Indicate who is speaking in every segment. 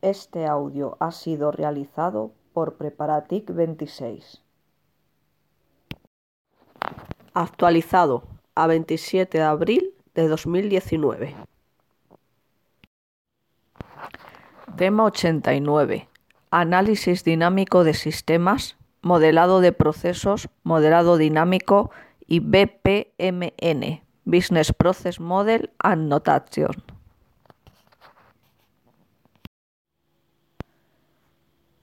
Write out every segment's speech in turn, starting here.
Speaker 1: Este audio ha sido realizado por Preparatic 26.
Speaker 2: Actualizado a 27 de abril de 2019. Tema 89. Análisis dinámico de sistemas, modelado de procesos, modelado dinámico y BPMN, Business Process Model and Notation.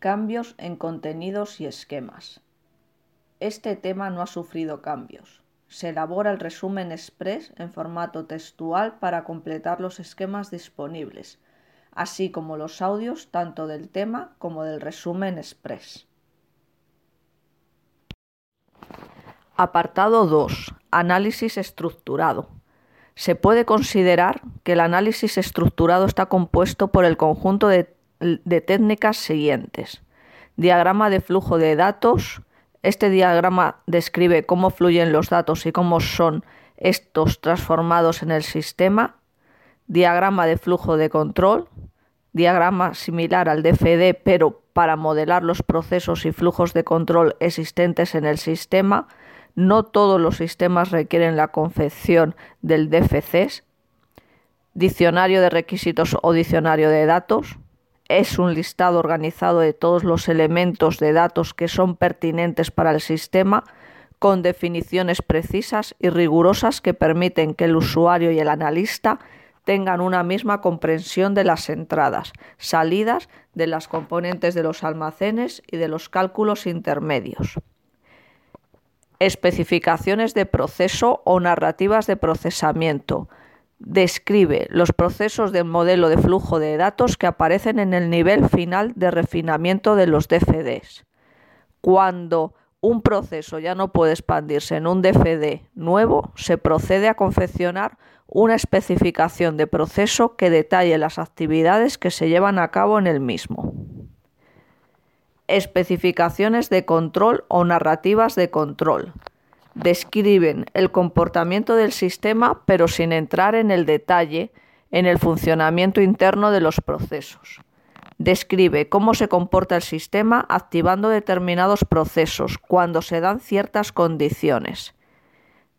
Speaker 2: Cambios en contenidos y esquemas. Este tema no ha sufrido cambios. Se elabora el resumen express en formato textual para completar los esquemas disponibles, así como los audios tanto del tema como del resumen express. Apartado 2. Análisis estructurado. Se puede considerar que el análisis estructurado está compuesto por el conjunto de de técnicas siguientes. Diagrama de flujo de datos. Este diagrama describe cómo fluyen los datos y cómo son estos transformados en el sistema. Diagrama de flujo de control. Diagrama similar al DFD, pero para modelar los procesos y flujos de control existentes en el sistema. No todos los sistemas requieren la confección del DFCs. Diccionario de requisitos o diccionario de datos es un listado organizado de todos los elementos de datos que son pertinentes para el sistema, con definiciones precisas y rigurosas que permiten que el usuario y el analista tengan una misma comprensión de las entradas, salidas, de las componentes de los almacenes y de los cálculos intermedios. Especificaciones de proceso o narrativas de procesamiento describe los procesos del modelo de flujo de datos que aparecen en el nivel final de refinamiento de los DFDs. Cuando un proceso ya no puede expandirse en un DFD nuevo, se procede a confeccionar una especificación de proceso que detalle las actividades que se llevan a cabo en el mismo. Especificaciones de control o narrativas de control describen el comportamiento del sistema pero sin entrar en el detalle en el funcionamiento interno de los procesos. Describe cómo se comporta el sistema activando determinados procesos cuando se dan ciertas condiciones.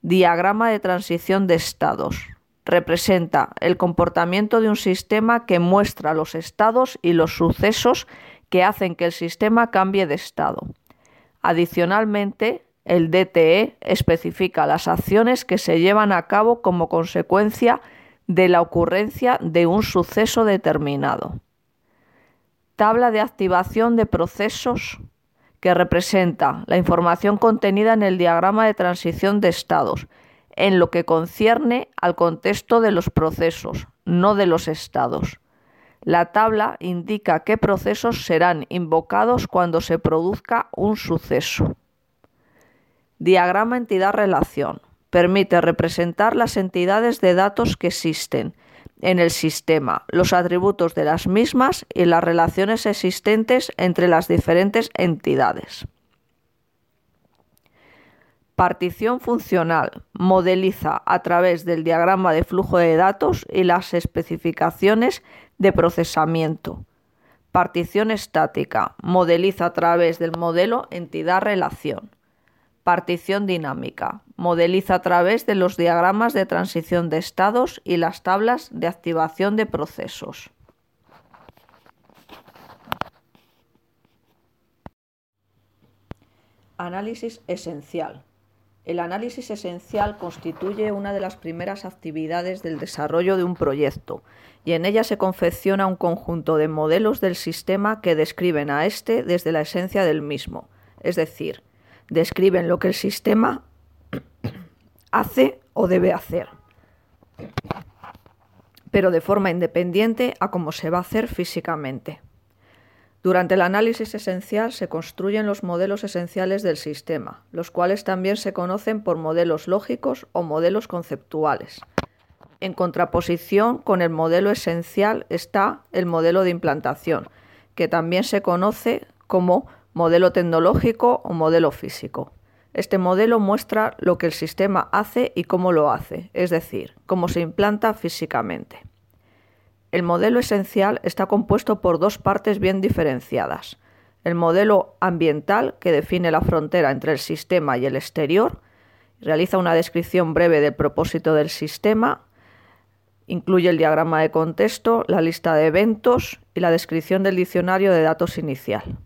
Speaker 2: Diagrama de transición de estados. Representa el comportamiento de un sistema que muestra los estados y los sucesos que hacen que el sistema cambie de estado. Adicionalmente, el DTE especifica las acciones que se llevan a cabo como consecuencia de la ocurrencia de un suceso determinado. Tabla de activación de procesos que representa la información contenida en el diagrama de transición de estados, en lo que concierne al contexto de los procesos, no de los estados. La tabla indica qué procesos serán invocados cuando se produzca un suceso. Diagrama entidad-relación. Permite representar las entidades de datos que existen en el sistema, los atributos de las mismas y las relaciones existentes entre las diferentes entidades. Partición funcional. Modeliza a través del diagrama de flujo de datos y las especificaciones de procesamiento. Partición estática. Modeliza a través del modelo entidad-relación. Partición dinámica. Modeliza a través de los diagramas de transición de estados y las tablas de activación de procesos. Análisis esencial. El análisis esencial constituye una de las primeras actividades del desarrollo de un proyecto y en ella se confecciona un conjunto de modelos del sistema que describen a éste desde la esencia del mismo, es decir, describen lo que el sistema hace o debe hacer, pero de forma independiente a cómo se va a hacer físicamente. Durante el análisis esencial se construyen los modelos esenciales del sistema, los cuales también se conocen por modelos lógicos o modelos conceptuales. En contraposición con el modelo esencial está el modelo de implantación, que también se conoce como modelo tecnológico o modelo físico. Este modelo muestra lo que el sistema hace y cómo lo hace, es decir, cómo se implanta físicamente. El modelo esencial está compuesto por dos partes bien diferenciadas. El modelo ambiental, que define la frontera entre el sistema y el exterior, realiza una descripción breve del propósito del sistema, incluye el diagrama de contexto, la lista de eventos y la descripción del diccionario de datos inicial.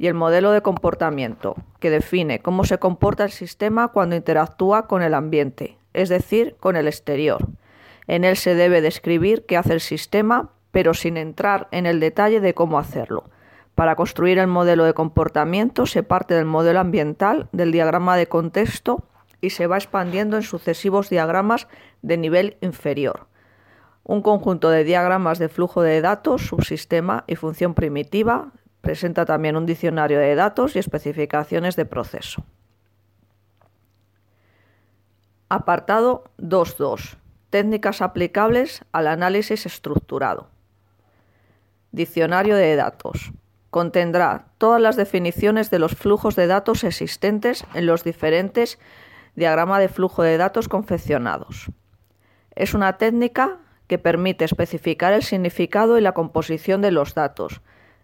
Speaker 2: Y el modelo de comportamiento, que define cómo se comporta el sistema cuando interactúa con el ambiente, es decir, con el exterior. En él se debe describir qué hace el sistema, pero sin entrar en el detalle de cómo hacerlo. Para construir el modelo de comportamiento se parte del modelo ambiental, del diagrama de contexto y se va expandiendo en sucesivos diagramas de nivel inferior. Un conjunto de diagramas de flujo de datos, subsistema y función primitiva presenta también un diccionario de datos y especificaciones de proceso. Apartado 2.2. Técnicas aplicables al análisis estructurado. Diccionario de datos. Contendrá todas las definiciones de los flujos de datos existentes en los diferentes diagramas de flujo de datos confeccionados. Es una técnica que permite especificar el significado y la composición de los datos.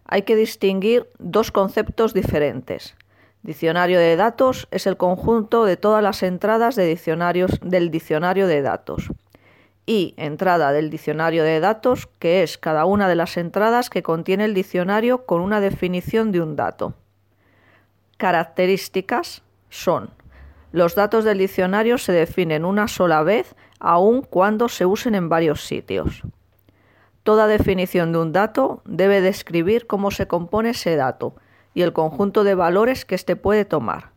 Speaker 2: Hay que distinguir dos conceptos diferentes. Diccionario de datos es el conjunto de todas las entradas de diccionarios del diccionario de datos. Y entrada del diccionario de datos, que es cada una de las entradas que contiene el diccionario con una definición de un dato. Características son los datos del diccionario se definen una sola vez, aun cuando se usen en varios sitios. Toda definición de un dato debe describir cómo se compone ese dato y el conjunto de valores que éste puede tomar.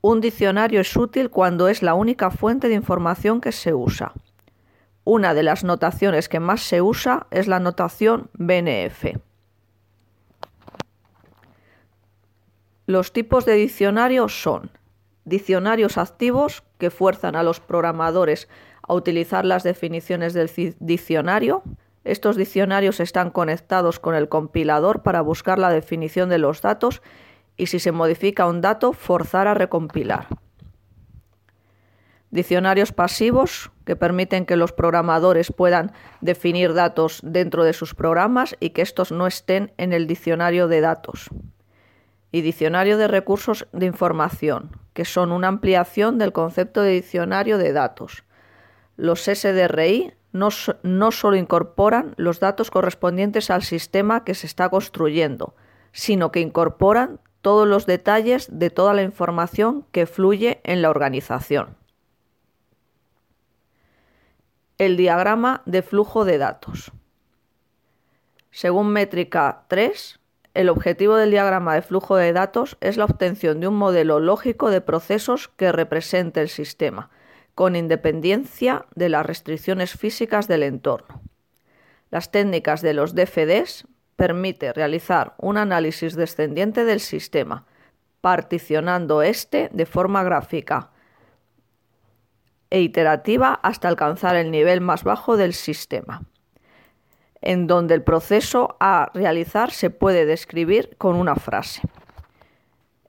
Speaker 2: Un diccionario es útil cuando es la única fuente de información que se usa. Una de las notaciones que más se usa es la notación BNF. Los tipos de diccionario son diccionarios activos que fuerzan a los programadores a utilizar las definiciones del diccionario, estos diccionarios están conectados con el compilador para buscar la definición de los datos y si se modifica un dato, forzar a recompilar. Diccionarios pasivos que permiten que los programadores puedan definir datos dentro de sus programas y que estos no estén en el diccionario de datos. Y diccionario de recursos de información, que son una ampliación del concepto de diccionario de datos. Los SDRI no, no solo incorporan los datos correspondientes al sistema que se está construyendo, sino que incorporan todos los detalles de toda la información que fluye en la organización. El diagrama de flujo de datos. Según métrica 3, el objetivo del diagrama de flujo de datos es la obtención de un modelo lógico de procesos que represente el sistema, con independencia de las restricciones físicas del entorno. Las técnicas de los DFDs permiten realizar un análisis descendiente del sistema, particionando éste de forma gráfica e iterativa hasta alcanzar el nivel más bajo del sistema, en donde el proceso a realizar se puede describir con una frase.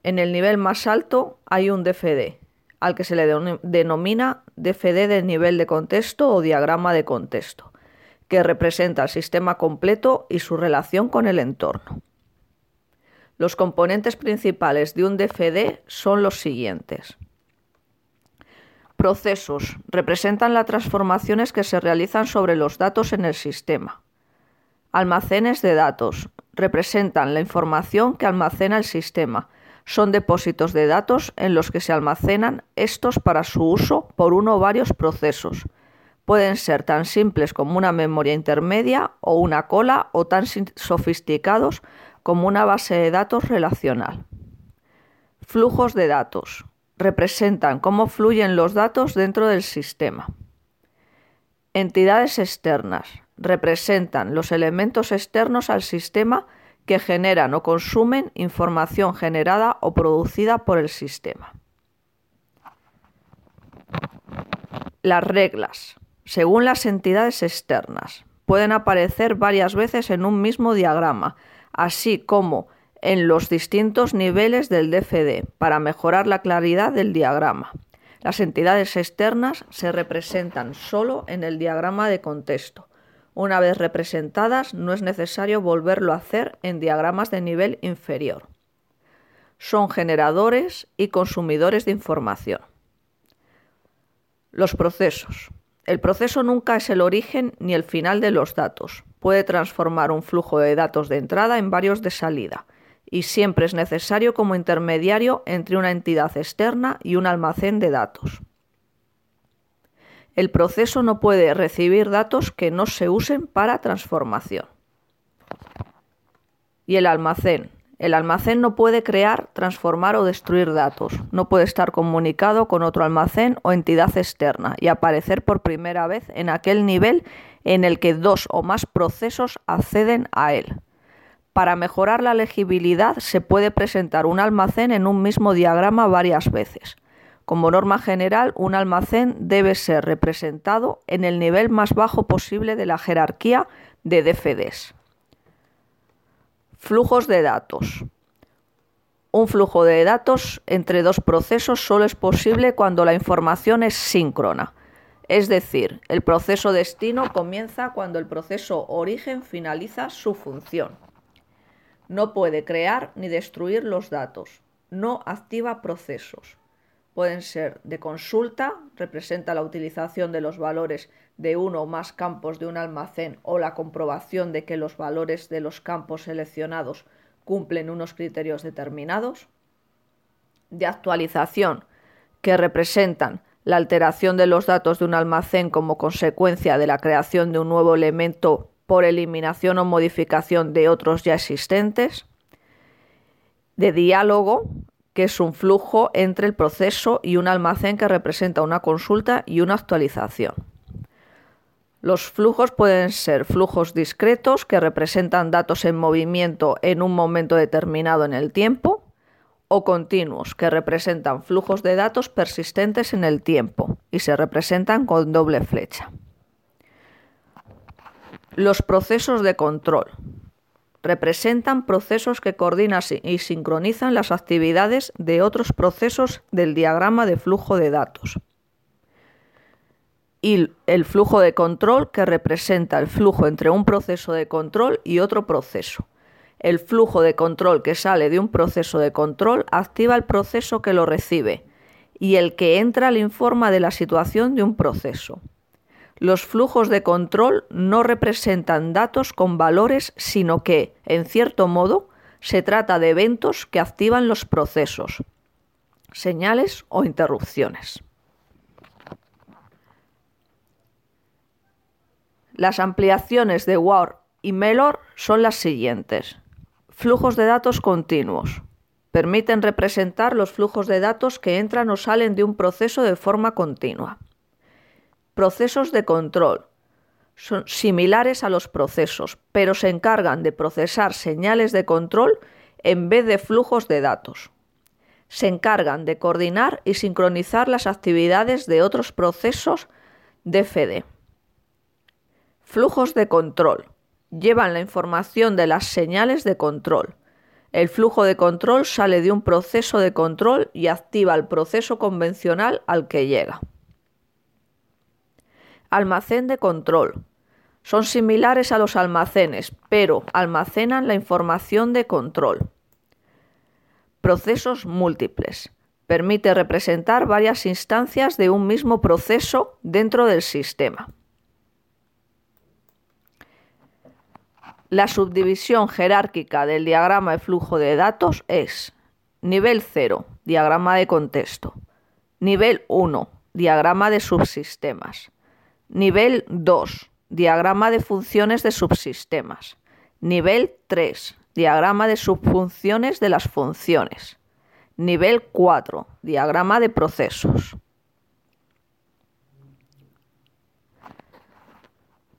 Speaker 2: En el nivel más alto hay un DFD, al que se le denomina DFD de nivel de contexto o diagrama de contexto, que representa el sistema completo y su relación con el entorno. Los componentes principales de un DFD son los siguientes. Procesos representan las transformaciones que se realizan sobre los datos en el sistema. Almacenes de datos representan la información que almacena el sistema son depósitos de datos en los que se almacenan estos para su uso por uno o varios procesos. Pueden ser tan simples como una memoria intermedia o una cola o tan sofisticados como una base de datos relacional. Flujos de datos. Representan cómo fluyen los datos dentro del sistema. Entidades externas. Representan los elementos externos al sistema que generan o consumen información generada o producida por el sistema. Las reglas, según las entidades externas, pueden aparecer varias veces en un mismo diagrama, así como en los distintos niveles del DFD, para mejorar la claridad del diagrama. Las entidades externas se representan solo en el diagrama de contexto, Una vez representadas, no es necesario volverlo a hacer en diagramas de nivel inferior. Son generadores y consumidores de información. Los procesos. El proceso nunca es el origen ni el final de los datos. Puede transformar un flujo de datos de entrada en varios de salida y siempre es necesario como intermediario entre una entidad externa y un almacén de datos. El proceso no puede recibir datos que no se usen para transformación. Y el almacén. El almacén no puede crear, transformar o destruir datos. No puede estar comunicado con otro almacén o entidad externa y aparecer por primera vez en aquel nivel en el que dos o más procesos acceden a él. Para mejorar la legibilidad se puede presentar un almacén en un mismo diagrama varias veces. Como norma general, un almacén debe ser representado en el nivel más bajo posible de la jerarquía de DFDs. Flujos de datos. Un flujo de datos entre dos procesos solo es posible cuando la información es síncrona. Es decir, el proceso destino comienza cuando el proceso origen finaliza su función. No puede crear ni destruir los datos. No activa procesos. Pueden ser de consulta, representa la utilización de los valores de uno o más campos de un almacén o la comprobación de que los valores de los campos seleccionados cumplen unos criterios determinados. De actualización, que representan la alteración de los datos de un almacén como consecuencia de la creación de un nuevo elemento por eliminación o modificación de otros ya existentes, de diálogo, que es un flujo entre el proceso y un almacén que representa una consulta y una actualización. Los flujos pueden ser flujos discretos que representan datos en movimiento en un momento determinado en el tiempo, o continuos que representan flujos de datos persistentes en el tiempo y se representan con doble flecha. Los procesos de control representan procesos que coordinan y sincronizan las actividades de otros procesos del diagrama de flujo de datos. Y el flujo de control que representa el flujo entre un proceso de control y otro proceso. El flujo de control que sale de un proceso de control activa el proceso que lo recibe y el que entra le informa de la situación de un proceso. Los flujos de control no representan datos con valores, sino que, en cierto modo, se trata de eventos que activan los procesos, señales o interrupciones. Las ampliaciones de WAR y Melor son las siguientes. Flujos de datos continuos. Permiten representar los flujos de datos que entran o salen de un proceso de forma continua. Procesos de control. Son similares a los procesos, pero se encargan de procesar señales de control en vez de flujos de datos. Se encargan de coordinar y sincronizar las actividades de otros procesos de FD. Flujos de control. Llevan la información de las señales de control. El flujo de control sale de un proceso de control y activa el proceso convencional al que llega. Almacén de control. Son similares a los almacenes, pero almacenan la información de control. Procesos múltiples. Permite representar varias instancias de un mismo proceso dentro del sistema. La subdivisión jerárquica del diagrama de flujo de datos es nivel 0, diagrama de contexto, nivel 1, diagrama de subsistemas, Nivel 2. Diagrama de funciones de subsistemas. Nivel 3. Diagrama de subfunciones de las funciones. Nivel 4. Diagrama de procesos.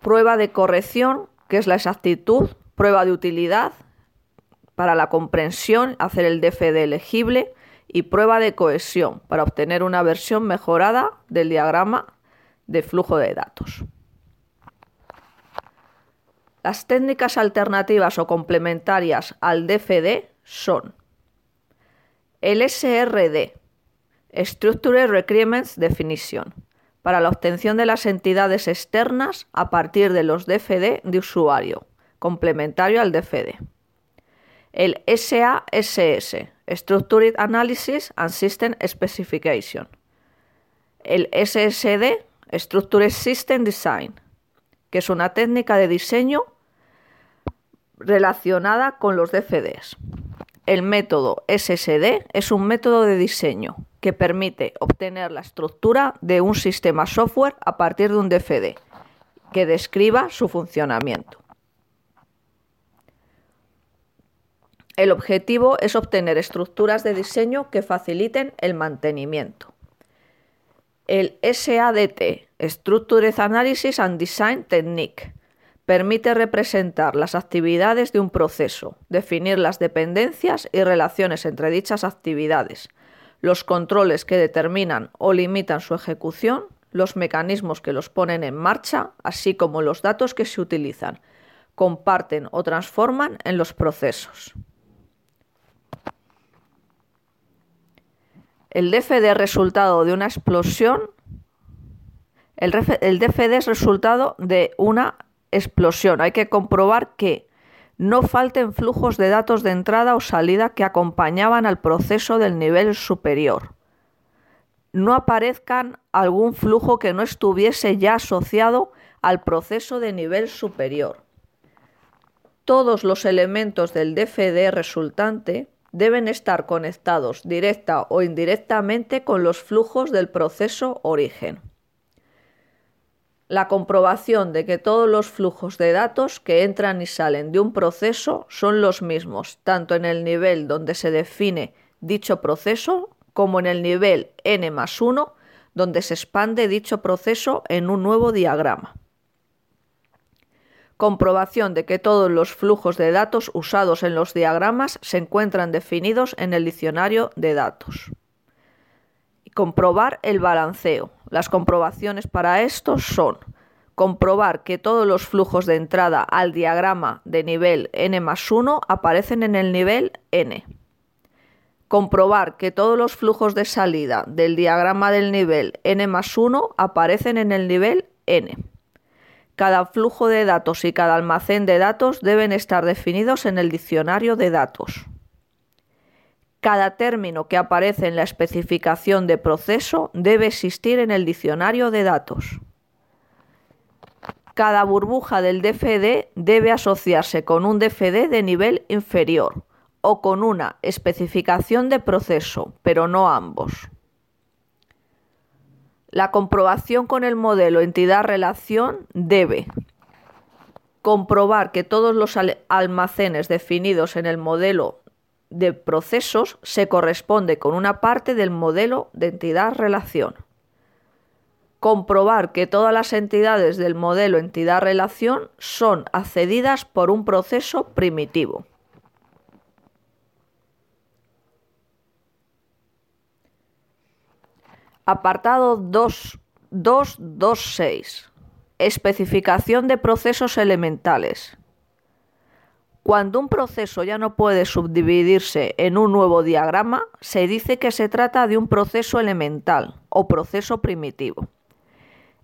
Speaker 2: Prueba de corrección, que es la exactitud. Prueba de utilidad, para la comprensión, hacer el DFD elegible. Y prueba de cohesión, para obtener una versión mejorada del diagrama de flujo de datos. Las técnicas alternativas o complementarias al DFD son el SRD, Structure Requirements Definition, para la obtención de las entidades externas a partir de los DFD de usuario, complementario al DFD. El SASS, Structured Analysis and System Specification. El SSD, Structured System Design, que es una técnica de diseño relacionada con los DFDs. El método SSD es un método de diseño que permite obtener la estructura de un sistema software a partir de un DFD que describa su funcionamiento. El objetivo es obtener estructuras de diseño que faciliten el mantenimiento. El SADT, Structured Analysis and Design Technique, permite representar las actividades de un proceso, definir las dependencias y relaciones entre dichas actividades, los controles que determinan o limitan su ejecución, los mecanismos que los ponen en marcha, así como los datos que se utilizan, comparten o transforman en los procesos. El DFD resultado de una explosión. El, DFD es resultado de una explosión. Hay que comprobar que no falten flujos de datos de entrada o salida que acompañaban al proceso del nivel superior. No aparezcan algún flujo que no estuviese ya asociado al proceso de nivel superior. Todos los elementos del DFD resultante deben estar conectados directa o indirectamente con los flujos del proceso origen. La comprobación de que todos los flujos de datos que entran y salen de un proceso son los mismos, tanto en el nivel donde se define dicho proceso como en el nivel n más 1 donde se expande dicho proceso en un nuevo diagrama comprobación de que todos los flujos de datos usados en los diagramas se encuentran definidos en el diccionario de datos. comprobar el balanceo. Las comprobaciones para esto son comprobar que todos los flujos de entrada al diagrama de nivel n más 1 aparecen en el nivel n. Comprobar que todos los flujos de salida del diagrama del nivel n más 1 aparecen en el nivel n cada flujo de datos y cada almacén de datos deben estar definidos en el diccionario de datos. Cada término que aparece en la especificación de proceso debe existir en el diccionario de datos. Cada burbuja del DFD debe asociarse con un DFD de nivel inferior o con una especificación de proceso, pero no ambos. La comprobación con el modelo entidad-relación debe comprobar que todos los almacenes definidos en el modelo de procesos se corresponde con una parte del modelo de entidad-relación. Comprobar que todas las entidades del modelo entidad-relación son accedidas por un proceso primitivo. Apartado 2.2.6. Especificación de procesos elementales. Cuando un proceso ya no puede subdividirse en un nuevo diagrama, se dice que se trata de un proceso elemental o proceso primitivo.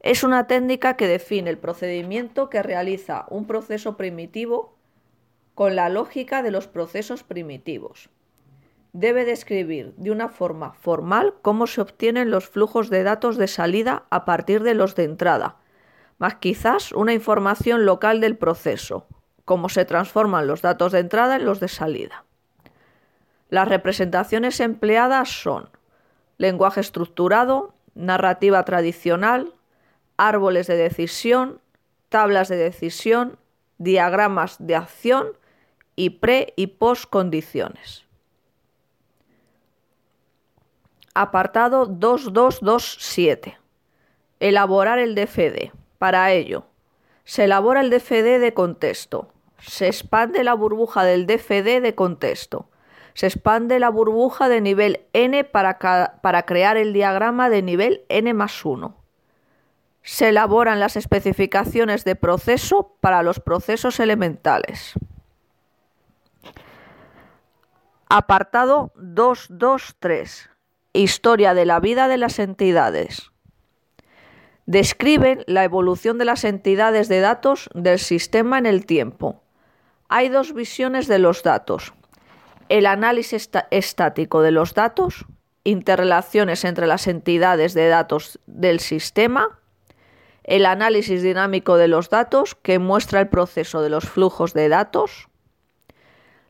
Speaker 2: Es una técnica que define el procedimiento que realiza un proceso primitivo con la lógica de los procesos primitivos debe describir de una forma formal cómo se obtienen los flujos de datos de salida a partir de los de entrada, más quizás una información local del proceso, cómo se transforman los datos de entrada en los de salida. Las representaciones empleadas son lenguaje estructurado, narrativa tradicional, árboles de decisión, tablas de decisión, diagramas de acción y pre y post condiciones. Apartado 2227. Elaborar el DFD. Para ello, se elabora el DFD de contexto. Se expande la burbuja del DFD de contexto. Se expande la burbuja de nivel n para, para crear el diagrama de nivel n más 1. Se elaboran las especificaciones de proceso para los procesos elementales. Apartado 223. Historia de la vida de las entidades. Describen la evolución de las entidades de datos del sistema en el tiempo. Hay dos visiones de los datos. El análisis estático de los datos, interrelaciones entre las entidades de datos del sistema, el análisis dinámico de los datos, que muestra el proceso de los flujos de datos,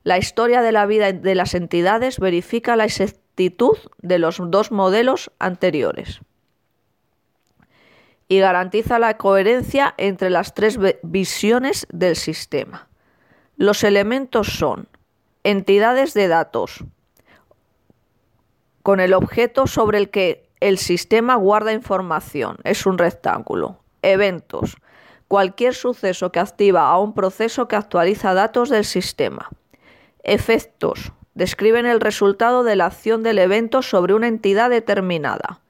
Speaker 2: la historia de la vida de las entidades verifica la de los dos modelos anteriores y garantiza la coherencia entre las tres visiones del sistema. Los elementos son entidades de datos con el objeto sobre el que el sistema guarda información, es un rectángulo. Eventos, cualquier suceso que activa a un proceso que actualiza datos del sistema. Efectos, describen el resultado de la acción del evento sobre una entidad determinada.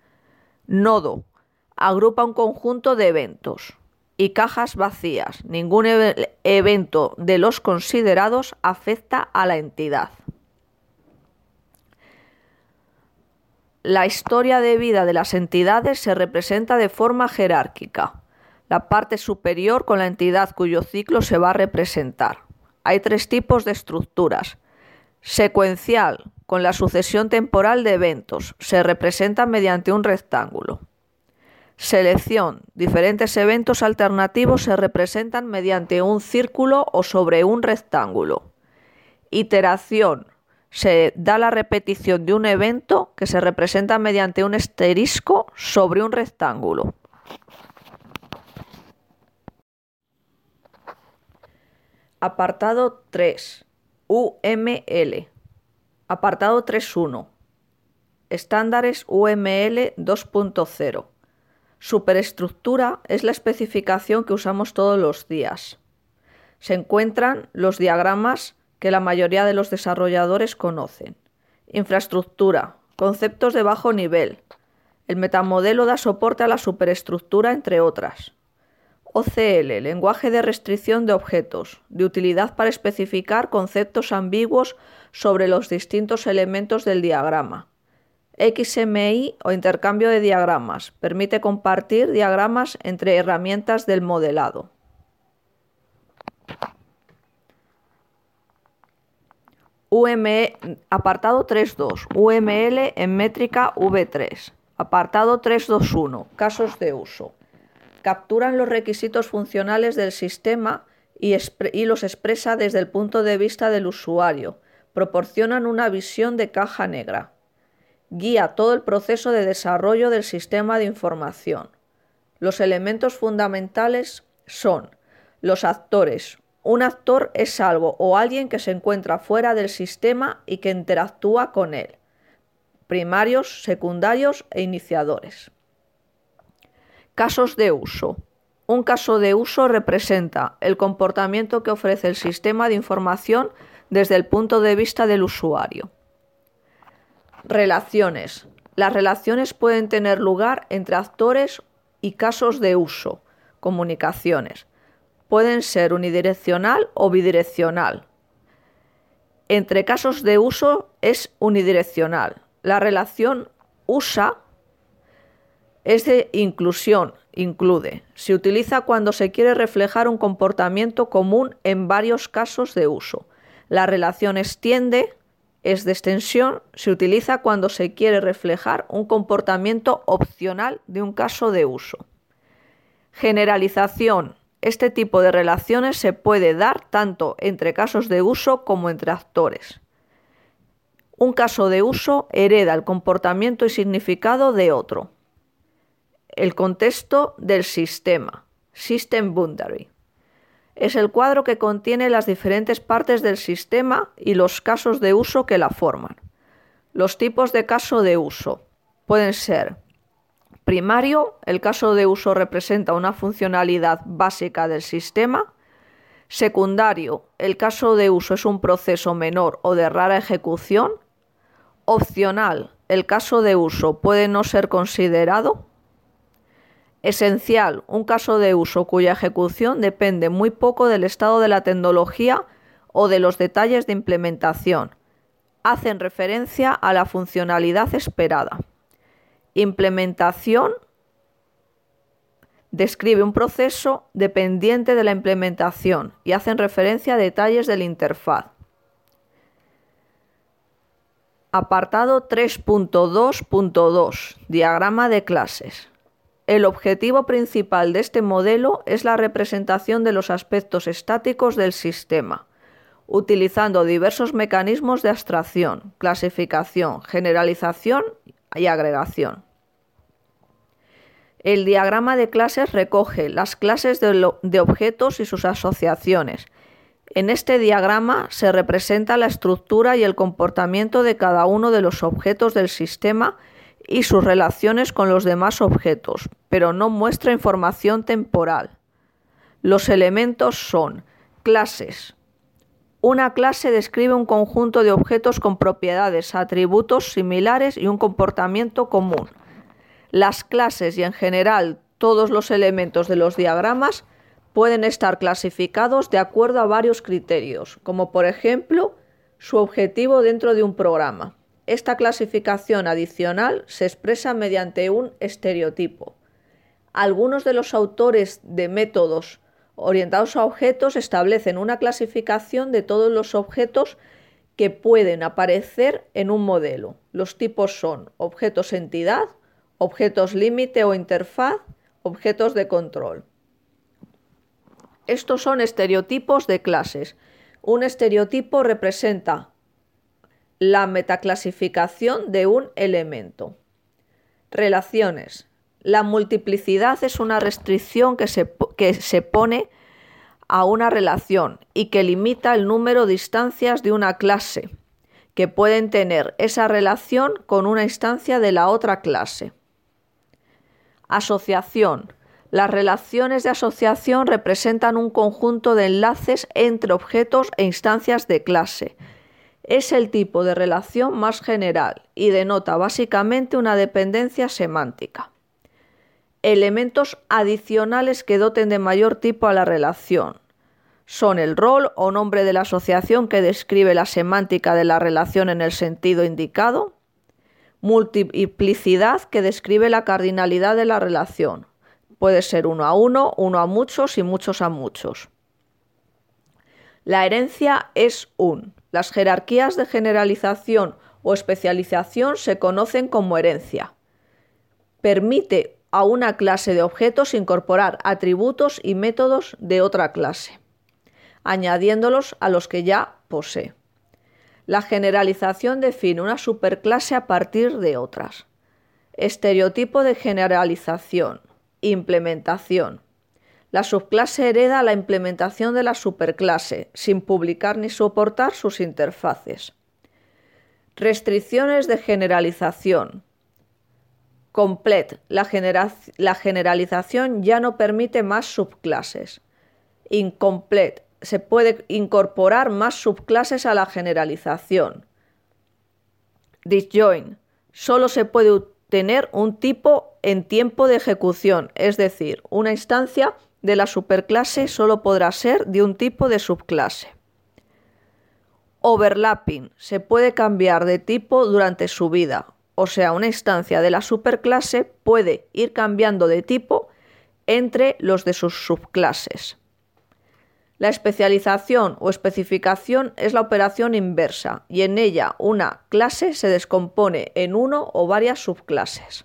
Speaker 2: Nodo, agrupa un conjunto de eventos y cajas vacías. Ningún evento de los considerados afecta a la entidad. La historia de vida de las entidades se representa de forma jerárquica. La parte superior con la entidad cuyo ciclo se va a representar. Hay tres tipos de estructuras. Secuencial, con la sucesión temporal de eventos, se representa mediante un rectángulo. Selección. Diferentes eventos alternativos se representan mediante un círculo o sobre un rectángulo. Iteración. Se da la repetición de un evento que se representa mediante un asterisco sobre un rectángulo. Apartado 3. UML. Apartado 3.1. Estándares UML 2.0. Superestructura es la especificación que usamos todos los días. Se encuentran los diagramas que la mayoría de los desarrolladores conocen. Infraestructura, conceptos de bajo nivel. El metamodelo da soporte a la superestructura, entre otras. OCL, lenguaje de restricción de objetos, de utilidad para especificar conceptos ambiguos sobre los distintos elementos del diagrama. XMI o intercambio de diagramas. Permite compartir diagramas entre herramientas del modelado. UME, apartado 3.2. UML en métrica V3. Apartado 3.2.1. Casos de uso. Capturan los requisitos funcionales del sistema y, los expresa desde el punto de vista del usuario. Proporcionan una visión de caja negra guía todo el proceso de desarrollo del sistema de información. Los elementos fundamentales son los actores. Un actor es algo o alguien que se encuentra fuera del sistema y que interactúa con él. Primarios, secundarios e iniciadores. Casos de uso. Un caso de uso representa el comportamiento que ofrece el sistema de información desde el punto de vista del usuario. Relaciones. Las relaciones pueden tener lugar entre actores y casos de uso, comunicaciones. Pueden ser unidireccional o bidireccional. Entre casos de uso es unidireccional. La relación usa es de inclusión, incluye. Se utiliza cuando se quiere reflejar un comportamiento común en varios casos de uso. La relación extiende es de extensión se utiliza cuando se quiere reflejar un comportamiento opcional de un caso de uso. Generalización. Este tipo de relaciones se puede dar tanto entre casos de uso como entre actores. Un caso de uso hereda el comportamiento y significado de otro. El contexto del sistema. System boundary es el cuadro que contiene las diferentes partes del sistema y los casos de uso que la forman. Los tipos de caso de uso pueden ser primario, el caso de uso representa una funcionalidad básica del sistema. Secundario, el caso de uso es un proceso menor o de rara ejecución. Opcional, el caso de uso puede no ser considerado. Esencial, un caso de uso cuya ejecución depende muy poco del estado de la tecnología o de los detalles de implementación. Hacen referencia a la funcionalidad esperada. Implementación describe un proceso dependiente de la implementación y hacen referencia a detalles de la interfaz. Apartado 3.2.2 Diagrama de clases. El objetivo principal de este modelo es la representación de los aspectos estáticos del sistema, utilizando diversos mecanismos de abstracción, clasificación, generalización y agregación. El diagrama de clases recoge las clases de, objetos y sus asociaciones. En este diagrama se representa la estructura y el comportamiento de cada uno de los objetos del sistema y sus relaciones con los demás objetos, pero no muestra información temporal. Los elementos son clases. Una clase describe un conjunto de objetos con propiedades, atributos similares y un comportamiento común. Las clases y en general todos los elementos de los diagramas pueden estar clasificados de acuerdo a varios criterios, como por ejemplo su objetivo dentro de un programa. Esta clasificación adicional se expresa mediante un estereotipo. Algunos de los autores de métodos orientados a objetos establecen una clasificación de todos los objetos que pueden aparecer en un modelo. Los tipos son objetos entidad, objetos límite o interfaz, objetos de control. Estos son estereotipos de clases. Un estereotipo representa la metaclasificación de un elemento. Relaciones. La multiplicidad es una restricción que se, que se, pone a una relación y que limita el número de instancias de una clase que pueden tener esa relación con una instancia de la otra clase. Asociación. Las relaciones de asociación representan un conjunto de enlaces entre objetos e instancias de clase. Es el tipo de relación más general y denota básicamente una dependencia semántica. Elementos adicionales que doten de mayor tipo a la relación son el rol o nombre de la asociación que describe la semántica de la relación en el sentido indicado, multiplicidad que describe la cardinalidad de la relación. Puede ser uno a uno, uno a muchos y muchos a muchos. La herencia es un. Las jerarquías de generalización o especialización se conocen como herencia. Permite a una clase de objetos incorporar atributos y métodos de otra clase, añadiéndolos a los que ya posee. La generalización define una superclase a partir de otras. Estereotipo de generalización. Implementación. La subclase hereda la implementación de la superclase, sin publicar ni soportar sus interfaces. Restricciones de generalización. Complete. La, generalización ya no permite más subclases. Incomplete se puede incorporar más subclases a la generalización. Disjoin. Solo se puede obtener un tipo en tiempo de ejecución, es decir, una instancia de la superclase solo podrá ser de un tipo de subclase. Overlapping. Se puede cambiar de tipo durante su vida, o sea, una instancia de la superclase puede ir cambiando de tipo entre los de sus subclases. La especialización o especificación es la operación inversa y en ella una clase se descompone en uno o varias subclases.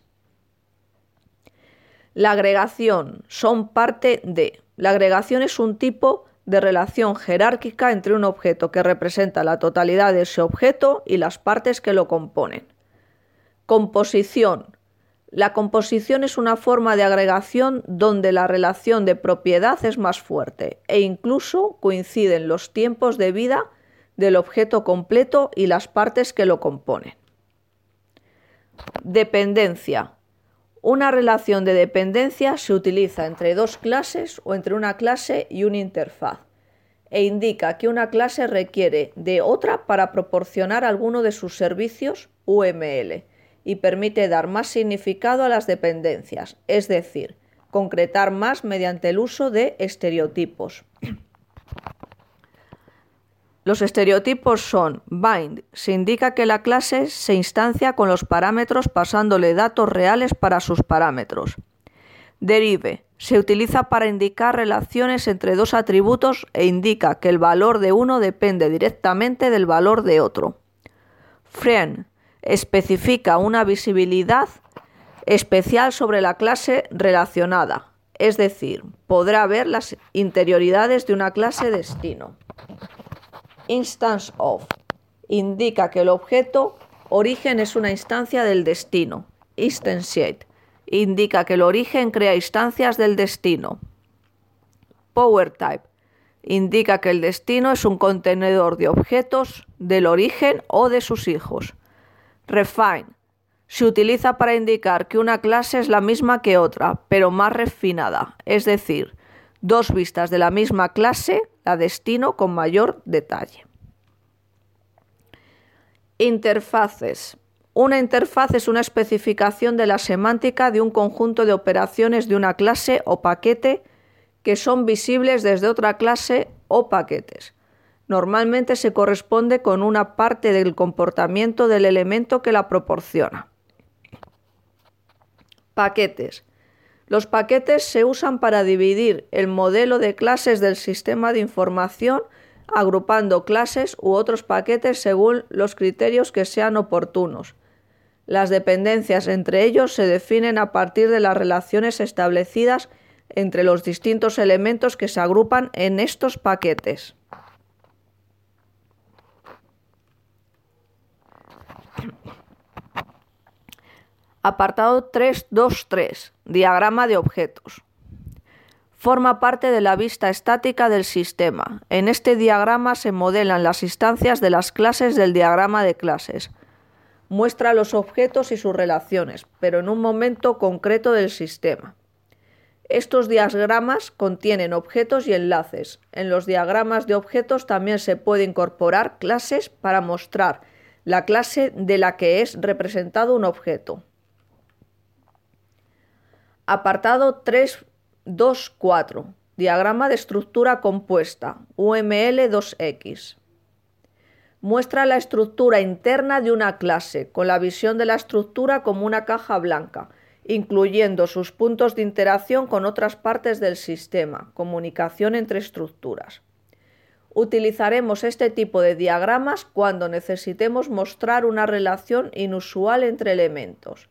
Speaker 2: La agregación son parte de. La agregación es un tipo de relación jerárquica entre un objeto que representa la totalidad de ese objeto y las partes que lo componen. Composición la composición es una forma de agregación donde la relación de propiedad es más fuerte e incluso coinciden los tiempos de vida del objeto completo y las partes que lo componen. Dependencia. Una relación de dependencia se utiliza entre dos clases o entre una clase y una interfaz e indica que una clase requiere de otra para proporcionar alguno de sus servicios UML y permite dar más significado a las dependencias, es decir, concretar más mediante el uso de estereotipos. Los estereotipos son bind, se indica que la clase se instancia con los parámetros pasándole datos reales para sus parámetros. Derive. Se utiliza para indicar relaciones entre dos atributos e indica que el valor de uno depende directamente del valor de otro. Friend. Especifica una visibilidad especial sobre la clase relacionada, es decir, podrá ver las interioridades de una clase destino. Instance of indica que el objeto origen es una instancia del destino. Instantiate indica que el origen crea instancias del destino. Power type indica que el destino es un contenedor de objetos del origen o de sus hijos. Refine se utiliza para indicar que una clase es la misma que otra, pero más refinada, es decir, dos vistas de la misma clase, destino con mayor detalle. Interfaces. Una interfaz es una especificación de la semántica de un conjunto de operaciones de una clase o paquete que son visibles desde otra clase o paquetes. Normalmente se corresponde con una parte del comportamiento del elemento que la proporciona. Paquetes. Los paquetes se usan para dividir el modelo de clases del sistema de información agrupando clases u otros paquetes según los criterios que sean oportunos. Las dependencias entre ellos se definen a partir de las relaciones establecidas entre los distintos elementos que se agrupan en estos paquetes. Apartado 3.2.3. Diagrama de objetos. Forma parte de la vista estática del sistema. En este diagrama se modelan las instancias de las clases del diagrama de clases. Muestra los objetos y sus relaciones, pero en un momento concreto del sistema. Estos diagramas contienen objetos y enlaces. En los diagramas de objetos también se puede incorporar clases para mostrar la clase de la que es representado un objeto. Apartado 3.2.4. Diagrama de estructura compuesta, UML2X. Muestra la estructura interna de una clase, con la visión de la estructura como una caja blanca, incluyendo sus puntos de interacción con otras partes del sistema, comunicación entre estructuras. Utilizaremos este tipo de diagramas cuando necesitemos mostrar una relación inusual entre elementos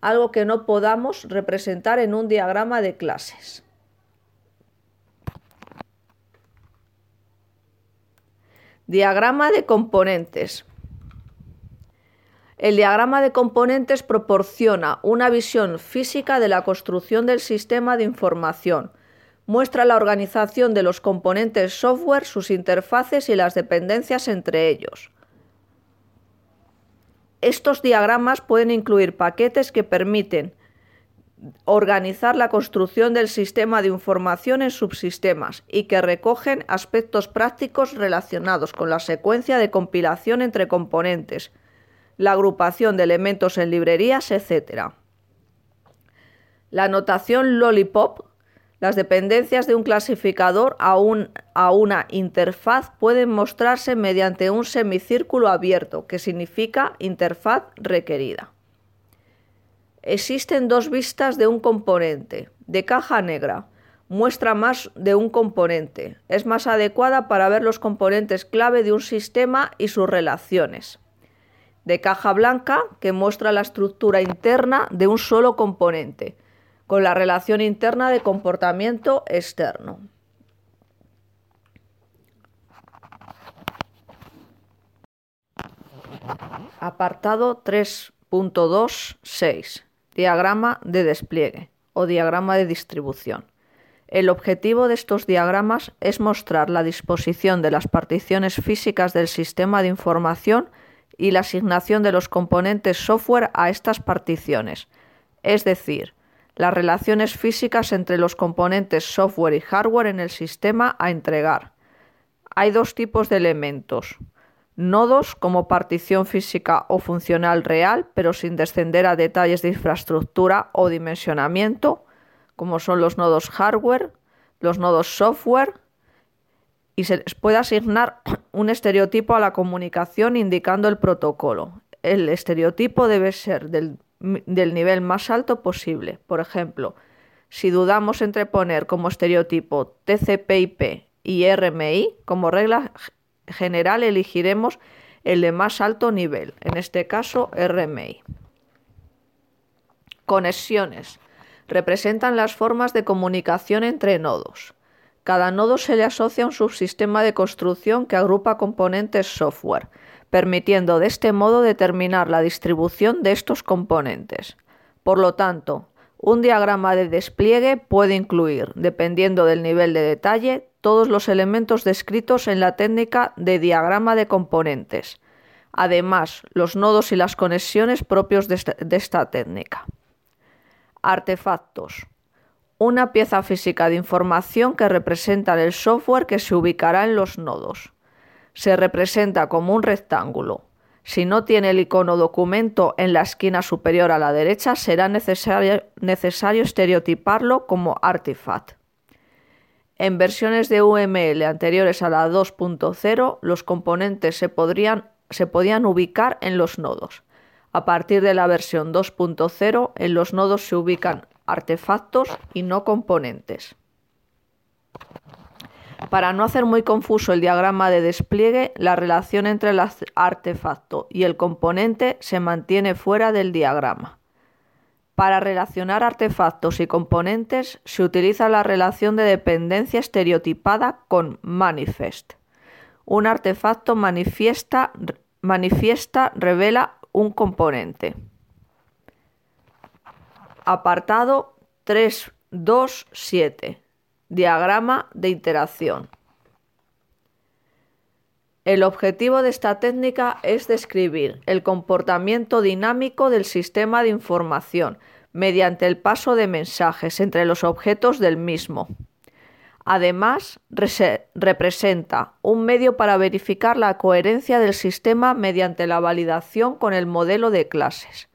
Speaker 2: algo que no podamos representar en un diagrama de clases. Diagrama de componentes. El diagrama de componentes proporciona una visión física de la construcción del sistema de información. Muestra la organización de los componentes software, sus interfaces y las dependencias entre ellos. Estos diagramas pueden incluir paquetes que permiten organizar la construcción del sistema de información en subsistemas y que recogen aspectos prácticos relacionados con la secuencia de compilación entre componentes, la agrupación de elementos en librerías, etc. La notación Lollipop las dependencias de un clasificador a, una interfaz pueden mostrarse mediante un semicírculo abierto, que significa interfaz requerida. Existen dos vistas de un componente. De caja negra, muestra más de un componente. Es más adecuada para ver los componentes clave de un sistema y sus relaciones. De caja blanca, que muestra la estructura interna de un solo componente con la relación interna de comportamiento externo. Apartado 3.2.6. Diagrama de despliegue o diagrama de distribución. El objetivo de estos diagramas es mostrar la disposición de las particiones físicas del sistema de información y la asignación de los componentes software a estas particiones, es decir, las relaciones físicas entre los componentes software y hardware en el sistema a entregar. Hay dos tipos de elementos. Nodos como partición física o funcional real, pero sin descender a detalles de infraestructura o dimensionamiento, como son los nodos hardware, los nodos software, y se les puede asignar un estereotipo a la comunicación indicando el protocolo. El estereotipo debe ser del del nivel más alto posible. Por ejemplo, Si dudamos entre poner como estereotipo TCP/IP y RMI, como regla general elegiremos el de más alto nivel, en este caso RMI. Conexiones. Representan las formas de comunicación entre nodos. Cada nodo se le asocia un subsistema de construcción que agrupa componentes software, permitiendo de este modo determinar la distribución de estos componentes. Por lo tanto, un diagrama de despliegue puede incluir, dependiendo del nivel de detalle, todos los elementos descritos en la técnica de diagrama de componentes. Además, los nodos y las conexiones propios de esta, técnica. Artefactos una pieza física de información que representa el software que se ubicará en los nodos. Se representa como un rectángulo. Si no tiene el icono documento en la esquina superior a la derecha, será necesario, estereotiparlo como artifact. En versiones de UML anteriores a la 2.0, los componentes se, podrían, se podían ubicar en los nodos. A partir de la versión 2.0, en los nodos se ubican artefactos y no componentes. Para no hacer muy confuso el diagrama de despliegue, la relación entre el artefacto y el componente se mantiene fuera del diagrama. Para relacionar artefactos y componentes se utiliza la relación de dependencia estereotipada con manifest. Un artefacto manifiesta, manifiesta revela un componente. Apartado 327. Diagrama de interacción. El objetivo de esta técnica es describir el comportamiento dinámico del sistema de información mediante el paso de mensajes entre los objetos del mismo. Además, representa un medio para verificar la coherencia del sistema mediante la validación con el modelo de clases.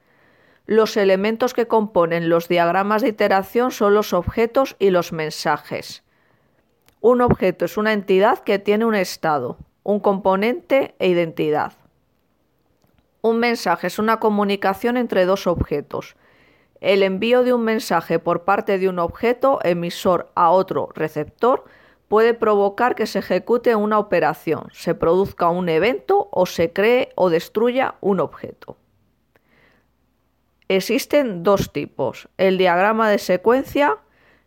Speaker 2: Los elementos que componen los diagramas de iteración son los objetos y los mensajes. Un objeto es una entidad que tiene un estado, un componente e identidad. Un mensaje es una comunicación entre dos objetos. El envío de un mensaje por parte de un objeto emisor a otro receptor puede provocar que se ejecute una operación, se produzca un evento o se cree o destruya un objeto. Existen dos tipos. El diagrama de secuencia.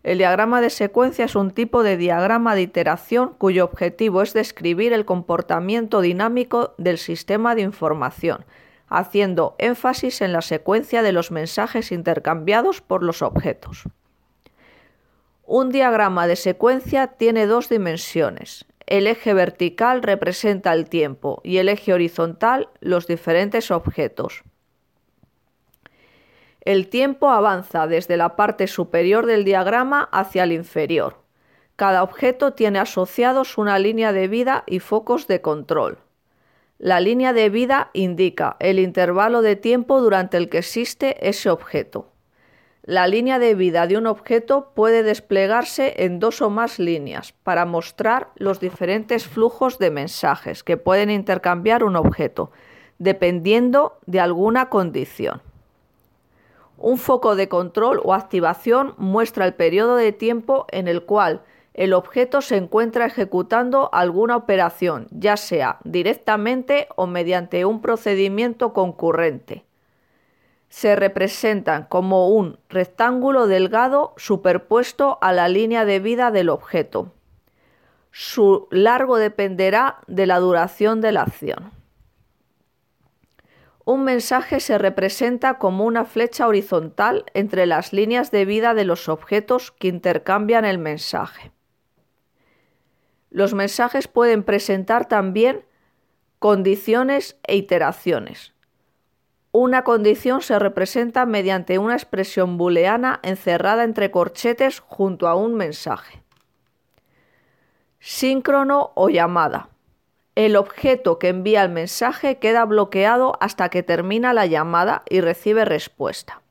Speaker 2: El diagrama de secuencia es un tipo de diagrama de iteración cuyo objetivo es describir el comportamiento dinámico del sistema de información, haciendo énfasis en la secuencia de los mensajes intercambiados por los objetos. Un diagrama de secuencia tiene dos dimensiones. El eje vertical representa el tiempo y el eje horizontal los diferentes objetos. El tiempo avanza desde la parte superior del diagrama hacia el inferior. Cada objeto tiene asociados una línea de vida y focos de control. La línea de vida indica el intervalo de tiempo durante el que existe ese objeto. La línea de vida de un objeto puede desplegarse en dos o más líneas para mostrar los diferentes flujos de mensajes que pueden intercambiar un objeto, dependiendo de alguna condición. Un foco de control o activación muestra el periodo de tiempo en el cual el objeto se encuentra ejecutando alguna operación, ya sea directamente o mediante un procedimiento concurrente. Se representan como un rectángulo delgado superpuesto a la línea de vida del objeto. Su largo dependerá de la duración de la acción. Un mensaje se representa como una flecha horizontal entre las líneas de vida de los objetos que intercambian el mensaje. Los mensajes pueden presentar también condiciones e iteraciones. Una condición se representa mediante una expresión booleana encerrada entre corchetes junto a un mensaje. Síncrono o llamada. El objeto que envía el mensaje queda bloqueado hasta que termina la llamada y recibe respuesta.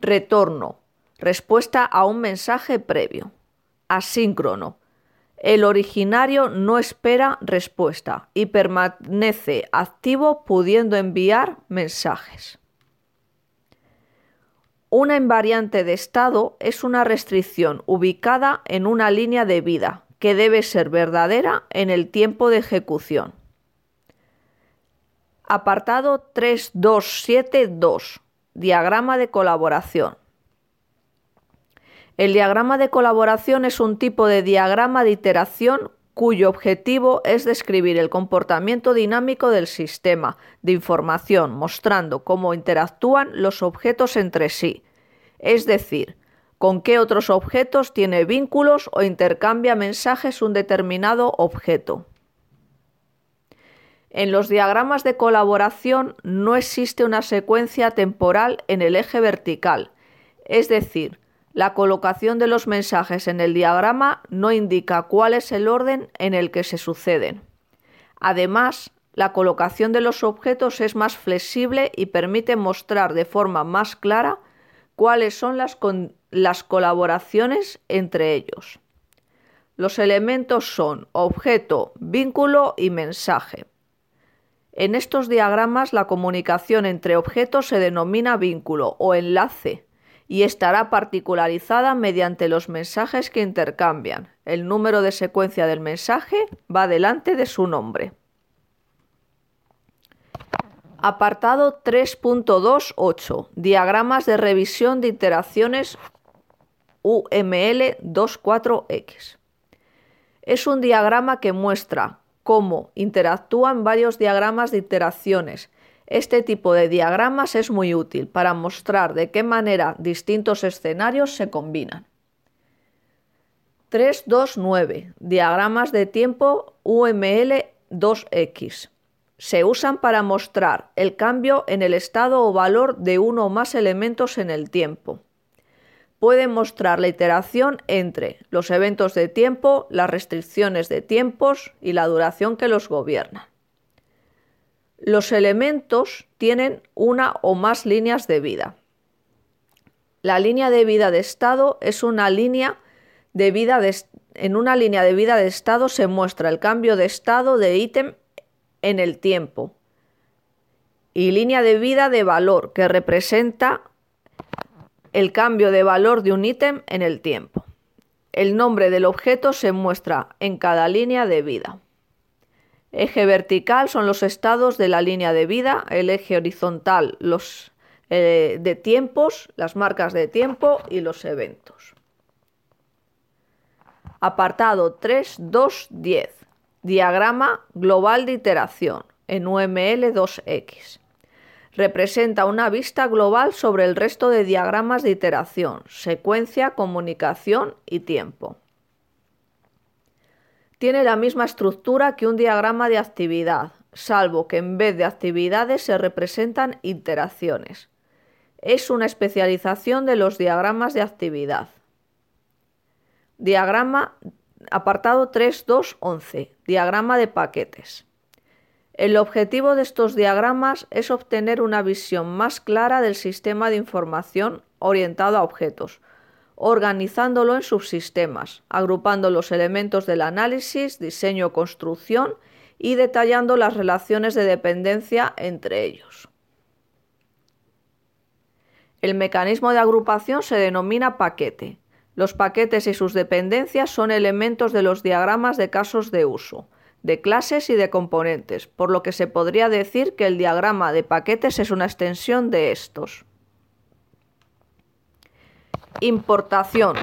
Speaker 2: Retorno. Respuesta a un mensaje previo. Asíncrono. El originario no espera respuesta y permanece activo pudiendo enviar mensajes. Una invariante de estado es una restricción ubicada en una línea de vida que debe ser verdadera en el tiempo de ejecución. Apartado 3272. Diagrama de colaboración. El diagrama de colaboración es un tipo de diagrama de iteración cuyo objetivo es describir el comportamiento dinámico del sistema de información, mostrando cómo interactúan los objetos entre sí, es decir, con qué otros objetos tiene vínculos o intercambia mensajes un determinado objeto. En los diagramas de colaboración no existe una secuencia temporal en el eje vertical, es decir, la colocación de los mensajes en el diagrama no indica cuál es el orden en el que se suceden. Además, la colocación de los objetos es más flexible y permite mostrar de forma más clara cuáles son las, las colaboraciones entre ellos. Los elementos son objeto, vínculo y mensaje. En estos diagramas la comunicación entre objetos se denomina vínculo o enlace y estará particularizada mediante los mensajes que intercambian. El número de secuencia del mensaje va delante de su nombre. Apartado 3.28. Diagramas de revisión de interacciones UML 24X. Es un diagrama que muestra cómo interactúan varios diagramas de interacciones este tipo de diagramas es muy útil para mostrar de qué manera distintos escenarios se combinan. 329. Diagramas de tiempo UML 2X. Se usan para mostrar el cambio en el estado o valor de uno o más elementos en el tiempo. Pueden mostrar la iteración entre los eventos de tiempo, las restricciones de tiempos y la duración que los gobiernan. Los elementos tienen una o más líneas de vida. La línea de vida de estado es una línea de vida en una línea de vida de estado se muestra el cambio de estado de ítem en el tiempo y línea de vida de valor que representa el cambio de valor de un ítem en el tiempo. El nombre del objeto se muestra en cada línea de vida. Eje vertical son los estados de la línea de vida, el eje horizontal los eh, de tiempos, las marcas de tiempo y los eventos. Apartado 3.2.10. Diagrama global de iteración en UML 2X. Representa una vista global sobre el resto de diagramas de iteración, secuencia, comunicación y tiempo tiene la misma estructura que un diagrama de actividad, salvo que en vez de actividades se representan interacciones. Es una especialización de los diagramas de actividad. Diagrama apartado 3.2.11. Diagrama de paquetes. El objetivo de estos diagramas es obtener una visión más clara del sistema de información orientado a objetos, organizándolo en subsistemas, agrupando los elementos del análisis, diseño, construcción y detallando las relaciones de dependencia entre ellos. El mecanismo de agrupación se denomina paquete. Los paquetes y sus dependencias son elementos de los diagramas de casos de uso, de clases y de componentes, por lo que se podría decir que el diagrama de paquetes es una extensión de estos. Importación.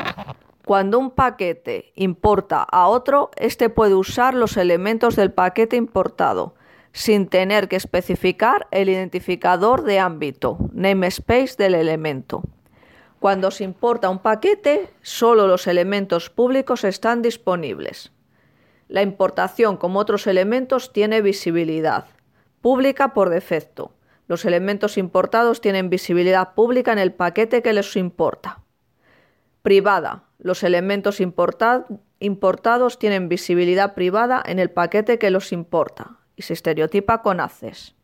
Speaker 2: Cuando un paquete importa a otro, éste puede usar los elementos del paquete importado, sin tener que especificar el identificador de ámbito, namespace del elemento. Cuando se importa un paquete, solo los elementos públicos están disponibles. La importación, como otros elementos, tiene visibilidad, pública por defecto. Los elementos importados tienen visibilidad pública en el paquete que les importa. Privada. Los elementos importados tienen visibilidad privada en el paquete que los importa y se estereotipa con ACES.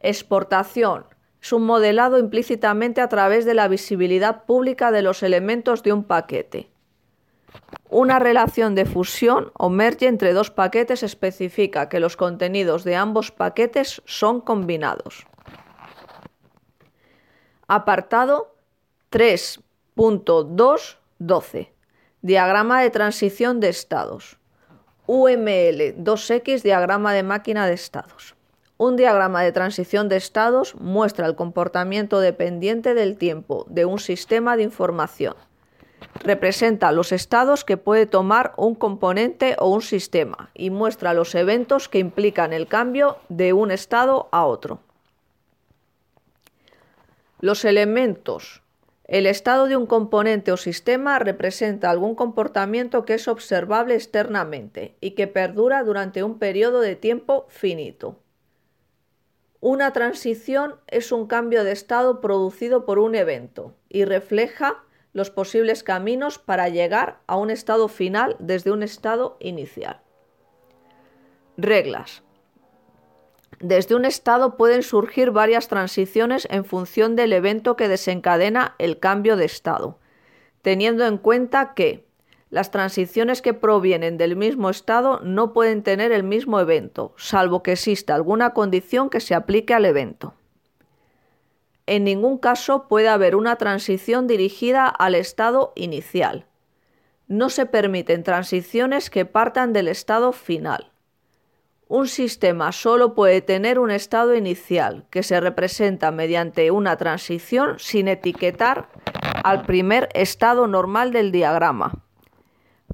Speaker 2: Exportación. Es modelado implícitamente a través de la visibilidad pública de los elementos de un paquete. Una relación de fusión o merge entre dos paquetes especifica que los contenidos de ambos paquetes son combinados. Apartado 3.2.12. Diagrama de transición de estados. UML 2X diagrama de máquina de estados. Un diagrama de transición de estados muestra el comportamiento dependiente del tiempo de un sistema de información. Representa los estados que puede tomar un componente o un sistema y muestra los eventos que implican el cambio de un estado a otro. Los elementos. El estado de un componente o sistema representa algún comportamiento que es observable externamente y que perdura durante un periodo de tiempo finito. Una transición es un cambio de estado producido por un evento y refleja los posibles caminos para llegar a un estado final desde un estado inicial. Reglas. Desde un estado pueden surgir varias transiciones en función del evento que desencadena el cambio de estado, teniendo en cuenta que las transiciones que provienen del mismo estado no pueden tener el mismo evento, salvo que exista alguna condición que se aplique al evento. En ningún caso puede haber una transición dirigida al estado inicial. No se permiten transiciones que partan del estado final. Un sistema solo puede tener un estado inicial, que se representa mediante una transición sin etiquetar al primer estado normal del diagrama.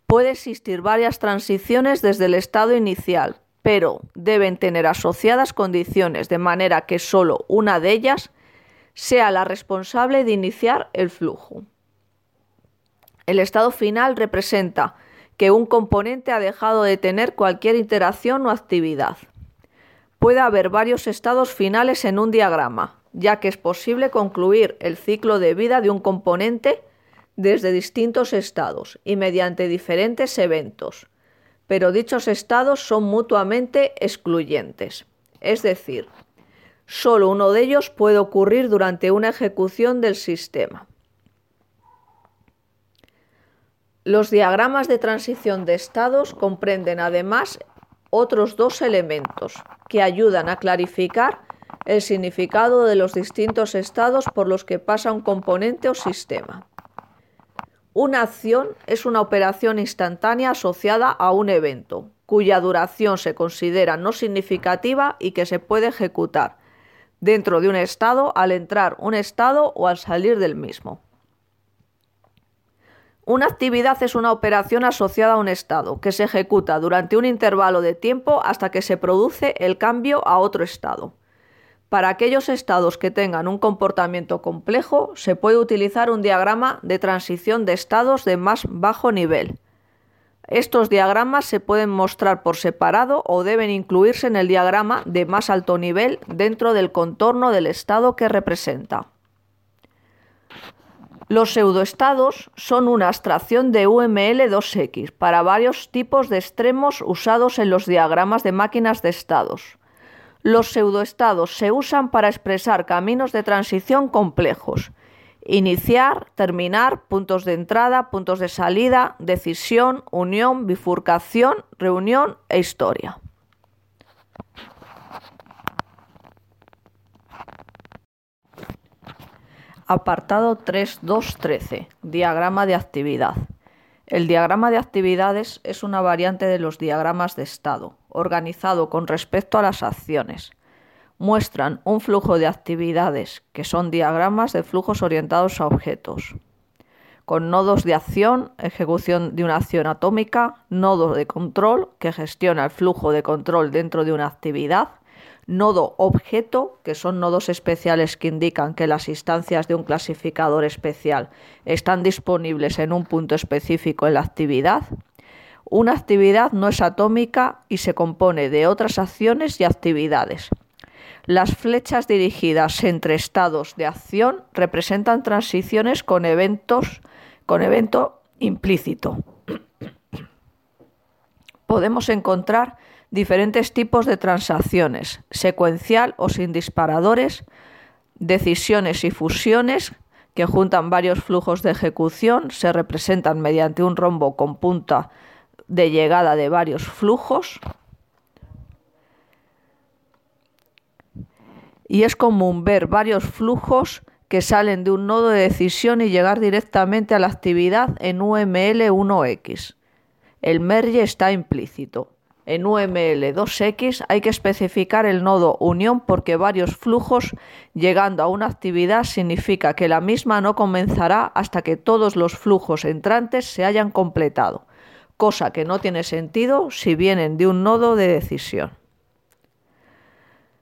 Speaker 2: Puede existir varias transiciones desde el estado inicial, pero deben tener asociadas condiciones de manera que solo una de ellas sea la responsable de iniciar el flujo. El estado final representa que un componente ha dejado de tener cualquier interacción o actividad. Puede haber varios estados finales en un diagrama, ya que es posible concluir el ciclo de vida de un componente desde distintos estados y mediante diferentes eventos, pero dichos estados son mutuamente excluyentes. Es decir, solo uno de ellos puede ocurrir durante una ejecución del sistema. Los diagramas de transición de estados comprenden además otros dos elementos que ayudan a clarificar el significado de los distintos estados por los que pasa un componente o sistema. Una acción es una operación instantánea asociada a un evento, cuya duración se considera no significativa y que se puede ejecutar dentro de un estado al entrar un estado o al salir del mismo. Una actividad es una operación asociada a un estado, que se ejecuta durante un intervalo de tiempo hasta que se produce el cambio a otro estado. Para aquellos estados que tengan un comportamiento complejo, se puede utilizar un diagrama de transición de estados de más bajo nivel. Estos diagramas se pueden mostrar por separado o deben incluirse en el diagrama de más alto nivel dentro del contorno del estado que representa. Los pseudoestados son una abstracción de UML2X para varios tipos de extremos usados en los diagramas de máquinas de estados. Los pseudoestados se usan para expresar caminos de transición complejos. Iniciar, terminar, puntos de entrada, puntos de salida, decisión, unión, bifurcación, reunión e historia. Apartado 3.2.13. Diagrama de actividad. El diagrama de actividades es una variante de los diagramas de estado, organizado con respecto a las acciones. Muestran un flujo de actividades, que son diagramas de flujos orientados a objetos, con nodos de acción, ejecución de una acción atómica, nodos de control, que gestiona el flujo de control dentro de una actividad, nodo objeto, que son nodos especiales que indican que las instancias de un clasificador especial están disponibles en un punto específico en la actividad. Una actividad no es atómica y se compone de otras acciones y actividades. Las flechas dirigidas entre estados de acción representan transiciones con eventos con evento implícito. Podemos encontrar diferentes tipos de transacciones, secuencial o sin disparadores, decisiones y fusiones que juntan varios flujos de ejecución, se representan mediante un rombo con punta de llegada de varios flujos. Y es común ver varios flujos que salen de un nodo de decisión y llegar directamente a la actividad en UML1X. El merge está implícito. En UML2X hay que especificar el nodo unión porque varios flujos llegando a una actividad significa que la misma no comenzará hasta que todos los flujos entrantes se hayan completado, cosa que no tiene sentido si vienen de un nodo de decisión.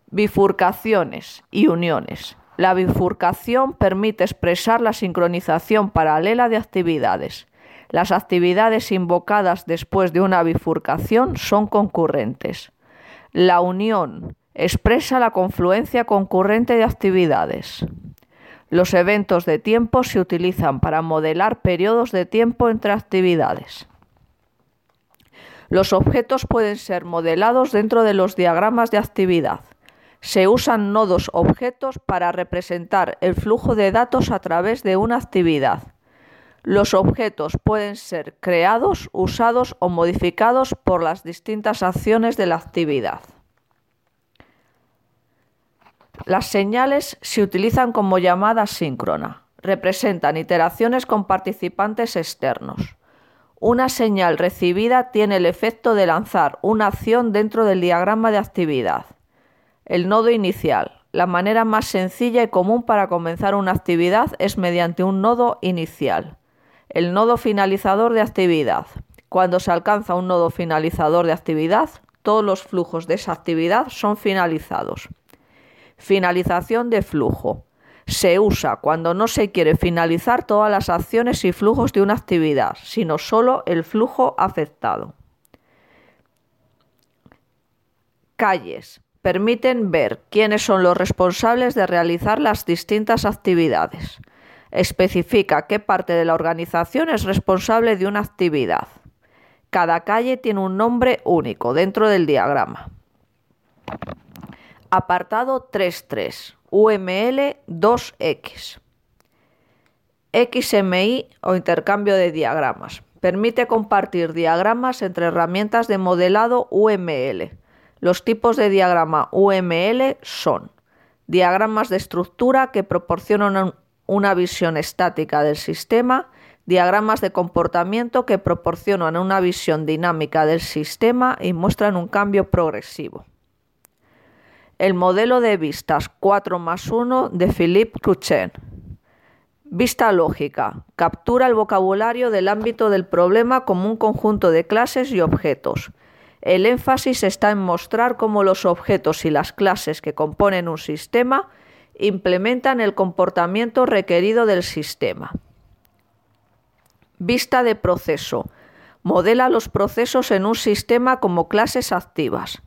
Speaker 2: Bifurcaciones y uniones. La bifurcación permite expresar la sincronización paralela de actividades. Las actividades invocadas después de una bifurcación son concurrentes. La unión expresa la confluencia concurrente de actividades. Los eventos de tiempo se utilizan para modelar periodos de tiempo entre actividades. Los objetos pueden ser modelados dentro de los diagramas de actividad. Se usan nodos objetos para representar el flujo de datos a través de una actividad. Los objetos pueden ser creados, usados o modificados por las distintas acciones de la actividad. Las señales se utilizan como llamada síncrona. Representan iteraciones con participantes externos. Una señal recibida tiene el efecto de lanzar una acción dentro del diagrama de actividad. El nodo inicial. La manera más sencilla y común para comenzar una actividad es mediante un nodo inicial el nodo finalizador de actividad. Cuando se alcanza un nodo finalizador de actividad, todos los flujos de esa actividad son finalizados. Finalización de flujo. Se usa cuando no se quiere finalizar todas las acciones y flujos de una actividad, sino solo el flujo afectado. Calles. Permiten ver quiénes son los responsables de realizar las distintas actividades especifica qué parte de la organización es responsable de una actividad. Cada calle tiene un nombre único dentro del diagrama. Apartado 3.3 UML 2X. XMI o intercambio de diagramas. Permite compartir diagramas entre herramientas de modelado UML. Los tipos de diagrama UML son diagramas de estructura que proporcionan una visión estática del sistema, diagramas de comportamiento que proporcionan una visión dinámica del sistema y muestran un cambio progresivo. El modelo de vistas 4 más 1 de Philippe Cruchen. Vista lógica. Captura el vocabulario del ámbito del problema como un conjunto de clases y objetos. El énfasis está en mostrar cómo los objetos y las clases que componen un sistema implementan el comportamiento requerido del sistema. Vista de proceso. Modela los procesos en un sistema como clases activas.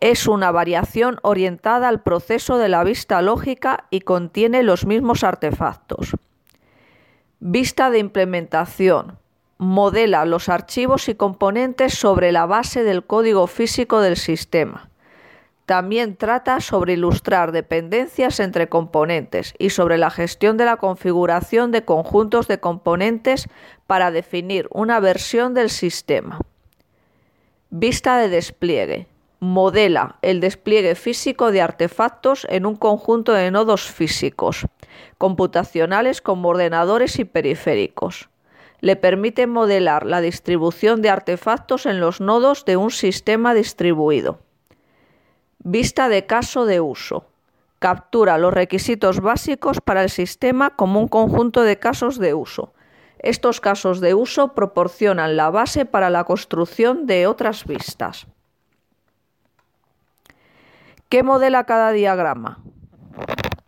Speaker 2: Es una variación orientada al proceso de la vista lógica y contiene los mismos artefactos. Vista de implementación. Modela los archivos y componentes sobre la base del código físico del sistema. También trata sobre ilustrar dependencias entre componentes y sobre la gestión de la configuración de conjuntos de componentes para definir una versión del sistema. Vista de despliegue. Modela el despliegue físico de artefactos en un conjunto de nodos físicos, computacionales como ordenadores y periféricos. Le permite modelar la distribución de artefactos en los nodos de un sistema distribuido. Vista de caso de uso. Captura los requisitos básicos para el sistema como un conjunto de casos de uso. Estos casos de uso proporcionan la base para la construcción de otras vistas. ¿Qué modela cada diagrama?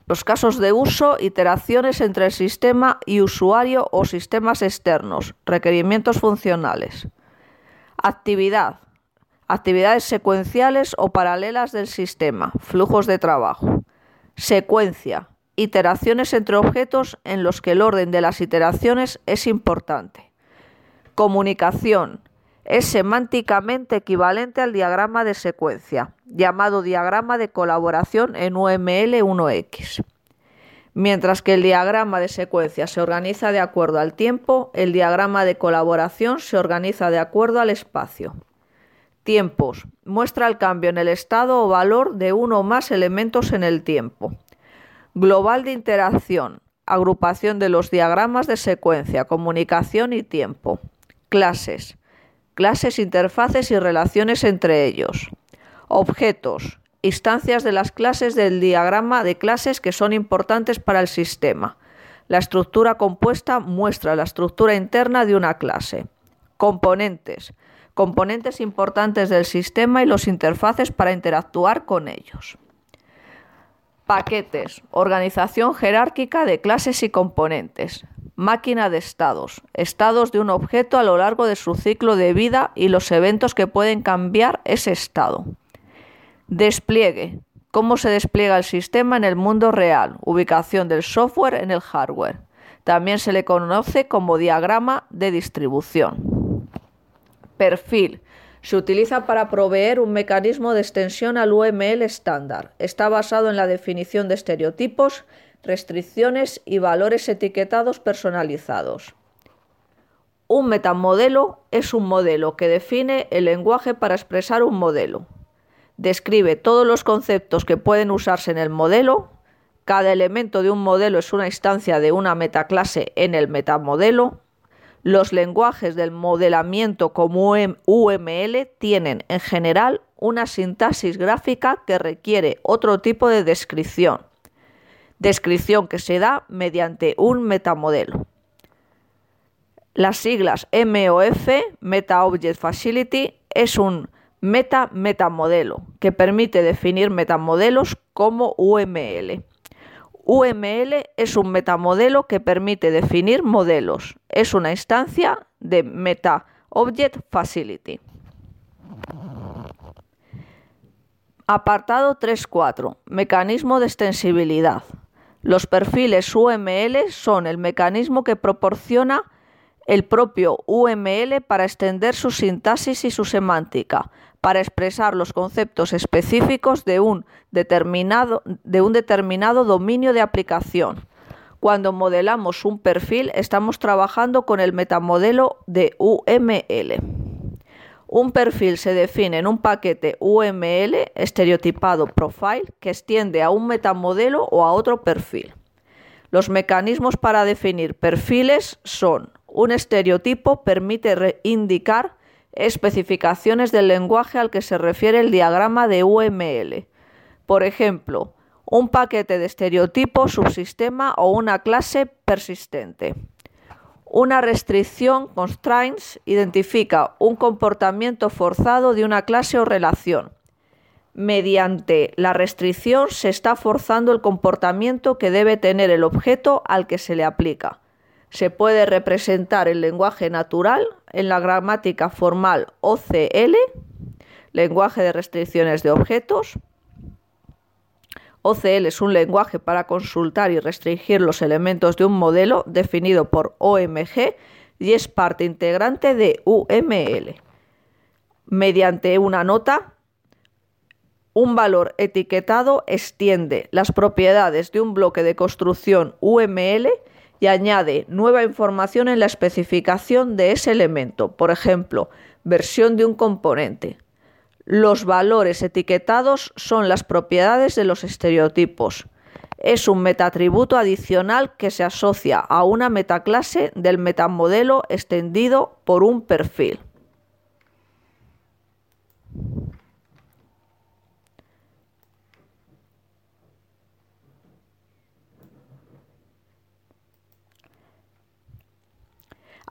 Speaker 2: Los casos de uso, iteraciones entre el sistema y usuario o sistemas externos, requerimientos funcionales. Actividad, actividades secuenciales o paralelas del sistema, flujos de trabajo. Secuencia, iteraciones entre objetos en los que el orden de las iteraciones es importante. Comunicación, es semánticamente equivalente al diagrama de secuencia, llamado diagrama de colaboración en UML1X. Mientras que el diagrama de secuencia se organiza de acuerdo al tiempo, el diagrama de colaboración se organiza de acuerdo al espacio. Tiempos. Muestra el cambio en el estado o valor de uno o más elementos en el tiempo. Global de interacción, agrupación de los diagramas de secuencia, comunicación y tiempo. Clases, clases, interfaces y relaciones entre ellos. Objetos, instancias de las clases del diagrama de clases que son importantes para el sistema. La estructura compuesta muestra la estructura interna de una clase. Componentes, componentes importantes del sistema y los interfaces para interactuar con ellos. Paquetes, organización jerárquica de clases y componentes. Máquina de estados, estados de un objeto a lo largo de su ciclo de vida y los eventos que pueden cambiar ese estado. Despliegue, cómo se despliega el sistema en el mundo real, ubicación del software en el hardware. También se le conoce como diagrama de distribución. Perfil. Se utiliza para proveer un mecanismo de extensión al UML estándar. Está basado en la definición de estereotipos, restricciones y valores etiquetados personalizados. Un metamodelo es un modelo que define el lenguaje para expresar un modelo. Describe todos los conceptos que pueden usarse en el modelo. Cada elemento de un modelo es una instancia de una metaclase en el metamodelo. Los lenguajes del modelamiento como UML tienen en general una sintaxis gráfica que requiere otro tipo de descripción. Descripción que se da mediante un metamodelo. Las siglas MOF, Meta Object Facility, es un meta-metamodelo, que permite definir metamodelos como UML. UML es un metamodelo que permite definir modelos. Es una instancia de Meta Object Facility. Apartado 3.4. Mecanismo de extensibilidad. Los perfiles UML son el mecanismo que proporciona el propio UML para extender su sintaxis y su semántica, para expresar los conceptos específicos de un determinado, de un determinado dominio de aplicación. Cuando modelamos un perfil, estamos trabajando con el metamodelo de UML. Un perfil se define en un paquete UML estereotipado profile que extiende a un metamodelo o a otro perfil. Los mecanismos para definir perfiles son un estereotipo permite indicar especificaciones del lenguaje al que se refiere el diagrama de UML. Por ejemplo, un paquete de estereotipo, subsistema o una clase persistente. Una restricción, constraints, identifica un comportamiento forzado de una clase o relación. Mediante la restricción se está forzando el comportamiento que debe tener el objeto al que se le aplica se puede representar el lenguaje natural en la gramática formal OCL, lenguaje de restricciones de objetos. OCL es un lenguaje para consultar y restringir los elementos de un modelo definido por OMG y es parte integrante de UML. Mediante una nota, un valor etiquetado extiende las propiedades de un bloque de construcción UML y añade nueva información en la especificación de ese elemento, por ejemplo, versión de un componente. Los valores etiquetados son las propiedades de los estereotipos. Es un metatributo adicional que se asocia a una metaclase del metamodelo extendido por un perfil.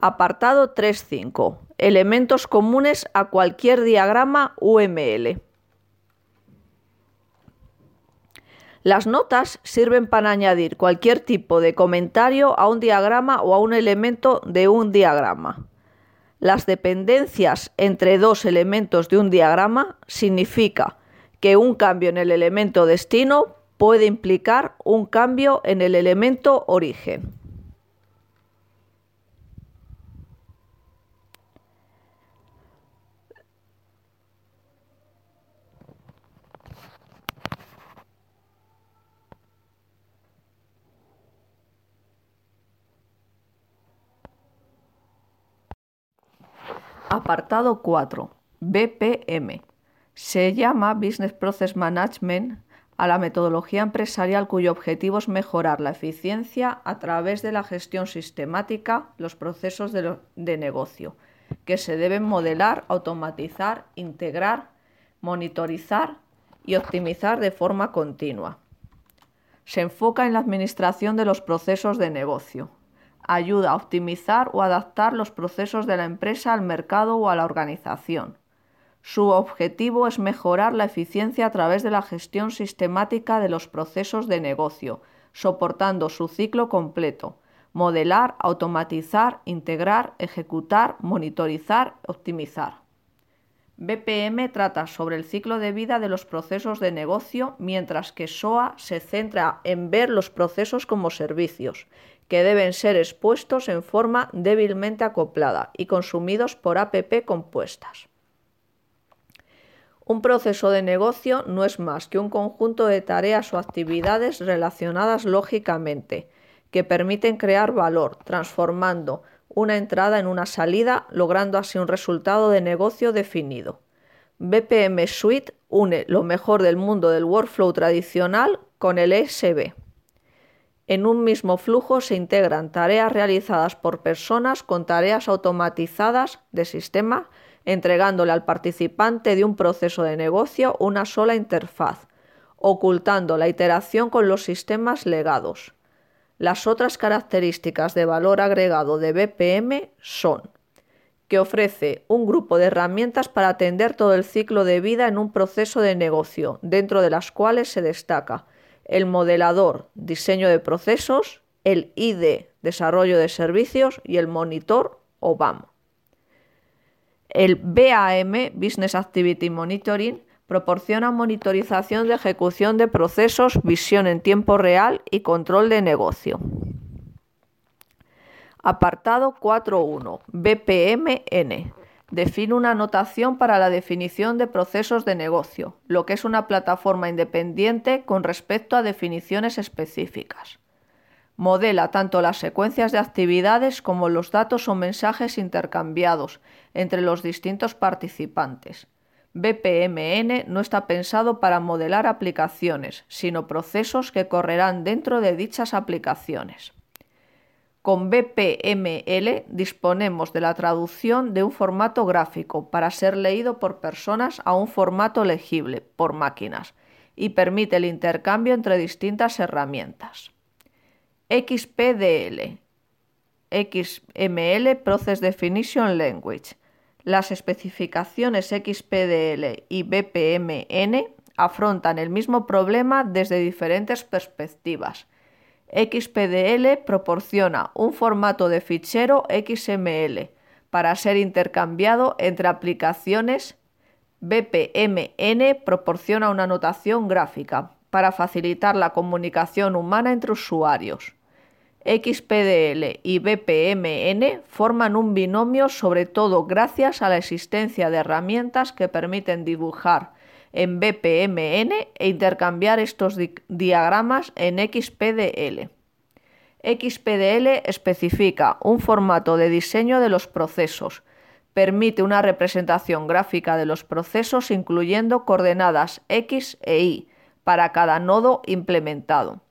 Speaker 2: Apartado 3.5. Elementos comunes a cualquier diagrama UML. Las notas sirven para añadir cualquier tipo de comentario a un diagrama o a un elemento de un diagrama. Las dependencias entre dos elementos de un diagrama significa que un cambio en el elemento destino puede implicar un cambio en el elemento origen. Apartado 4. BPM. Se llama Business Process Management a la metodología empresarial cuyo objetivo es mejorar la eficiencia a través de la gestión sistemática los procesos de, de negocio, que se deben modelar, automatizar, integrar, monitorizar y optimizar de forma continua. Se enfoca en la administración de los procesos de negocio. Ayuda a optimizar o adaptar los procesos de la empresa al mercado o a la organización. Su objetivo es mejorar la eficiencia a través de la gestión sistemática de los procesos de negocio, soportando su ciclo completo, modelar, automatizar, integrar, ejecutar, monitorizar, optimizar. BPM trata sobre el ciclo de vida de los procesos de negocio, mientras que SOA se centra en ver los procesos como servicios, que deben ser expuestos en forma débilmente acoplada y consumidos por APP compuestas. Un proceso de negocio no es más que un conjunto de tareas o actividades relacionadas lógicamente, que permiten crear valor, transformando una entrada en una salida, logrando así un resultado de negocio definido. BPM Suite une lo mejor del mundo del workflow tradicional con el ESB. En un mismo flujo se integran tareas realizadas por personas con tareas automatizadas de sistema, entregándole al participante de un proceso de negocio una sola interfaz, ocultando la iteración con los sistemas legados. Las otras características de valor agregado de BPM son que ofrece un grupo de herramientas para atender todo el ciclo de vida en un proceso de negocio, dentro de las cuales se destaca el modelador, diseño de procesos, el ID, desarrollo de servicios y el monitor o BAM. El BAM, Business Activity Monitoring, Proporciona monitorización de ejecución de procesos, visión en tiempo real y control de negocio. Apartado 4.1. BPMN. Define una notación para la definición de procesos de negocio, lo que es una plataforma independiente con respecto a definiciones específicas. Modela tanto las secuencias de actividades como los datos o mensajes intercambiados entre los distintos participantes BPMN no está pensado para modelar aplicaciones, sino procesos que correrán dentro de dichas aplicaciones. Con BPML disponemos de la traducción de un formato gráfico para ser leído por personas a un formato legible por máquinas y permite el intercambio entre distintas herramientas. XPDL XML Process Definition Language las especificaciones XPDL y BPMN afrontan el mismo problema desde diferentes perspectivas. XPDL proporciona un formato de fichero XML para ser intercambiado entre aplicaciones. BPMN proporciona una notación gráfica para facilitar la comunicación humana entre usuarios. XPDL y BPMN forman un binomio sobre todo gracias a la existencia de herramientas que permiten dibujar en BPMN e intercambiar estos diagramas en XPDL. XPDL especifica un formato de diseño de los procesos, permite una representación gráfica de los procesos incluyendo coordenadas X e Y para cada nodo implementado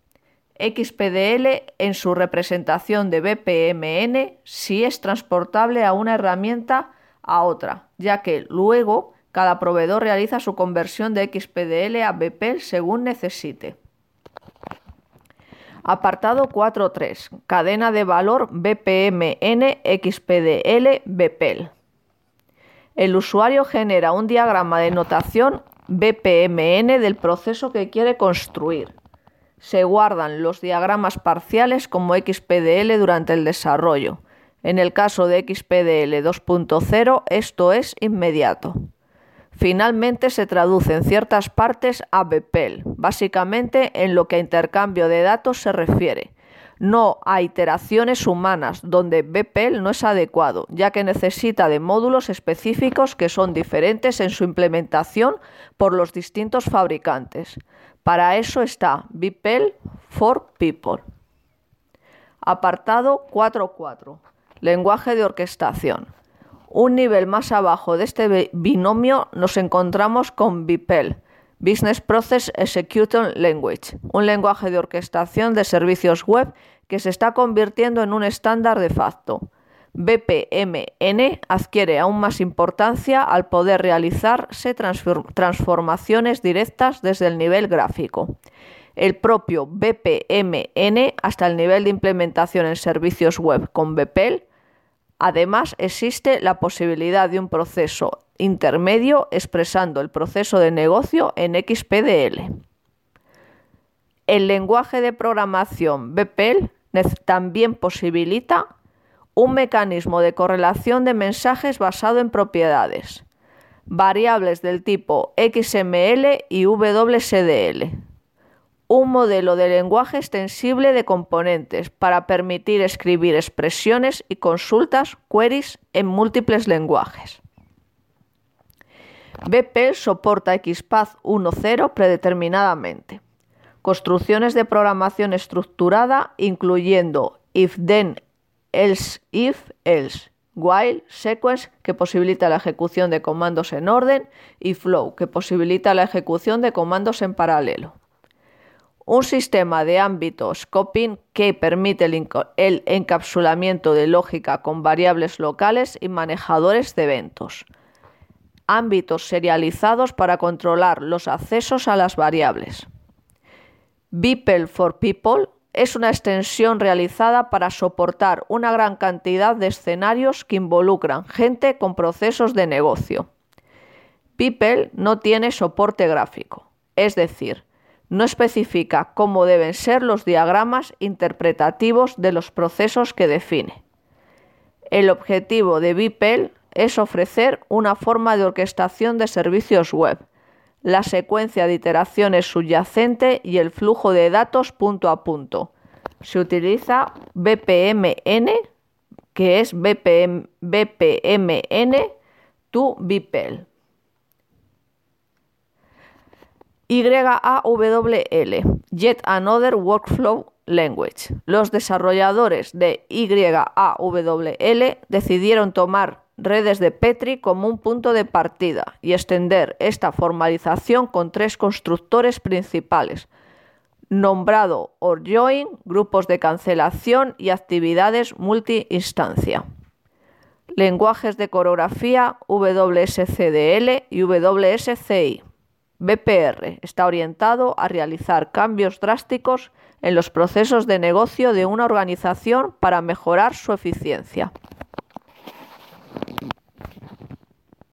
Speaker 2: XPDL en su representación de BPMN si es transportable a una herramienta a otra, ya que luego cada proveedor realiza su conversión de XPDL a BPEL según necesite. Apartado 4.3. Cadena de valor BPMN XPDL BPEL. El usuario genera un diagrama de notación BPMN del proceso que quiere construir se guardan los diagramas parciales como XPDL durante el desarrollo. En el caso de XPDL 2.0 esto es inmediato. Finalmente se traduce en ciertas partes a BPEL, básicamente en lo que a intercambio de datos se refiere, no a iteraciones humanas, donde BPEL no es adecuado, ya que necesita de módulos específicos que son diferentes en su implementación por los distintos fabricantes. Para eso está BPEL for People. Apartado 4.4. Lenguaje de orquestación. Un nivel más abajo de este binomio nos encontramos con BPEL, Business Process Execution Language, un lenguaje de orquestación de servicios web que se está convirtiendo en un estándar de facto. BPMN adquiere aún más importancia al poder realizarse transformaciones directas desde el nivel gráfico. El propio BPMN hasta el nivel de implementación en servicios web con BPEL. Además, existe la posibilidad de un proceso intermedio expresando el proceso de negocio en XPDL. El lenguaje de programación BPEL también posibilita un mecanismo de correlación de mensajes basado en propiedades, variables del tipo XML y WCDL, un modelo de lenguaje extensible de componentes para permitir escribir expresiones y consultas queries en múltiples lenguajes. BP soporta XPath 1.0 predeterminadamente. Construcciones de programación estructurada incluyendo if then else if else, while sequence que posibilita la ejecución de comandos en orden y flow que posibilita la ejecución de comandos en paralelo. Un sistema de ámbitos scoping que permite el, el encapsulamiento de lógica con variables locales y manejadores de eventos. Ámbitos serializados para controlar los accesos a las variables. Beeple for People es una extensión realizada para soportar una gran cantidad de escenarios que involucran gente con procesos de negocio. People no tiene soporte gráfico, es decir, no especifica cómo deben ser los diagramas interpretativos de los procesos que define. El objetivo de Beeple es ofrecer una forma de orquestación de servicios web, la secuencia de iteraciones subyacente y el flujo de datos punto a punto. Se utiliza BPMN, que es BPM, BPMN to BPL. YAWL, Yet Another Workflow Language. Los desarrolladores de YAWL decidieron tomar redes de Petri como un punto de partida y extender esta formalización con tres constructores principales, nombrado or join, grupos de cancelación y actividades multi-instancia. Lenguajes de coreografía WSCDL y WSCI. BPR está orientado a realizar cambios drásticos en los procesos de negocio de una organización para mejorar su eficiencia.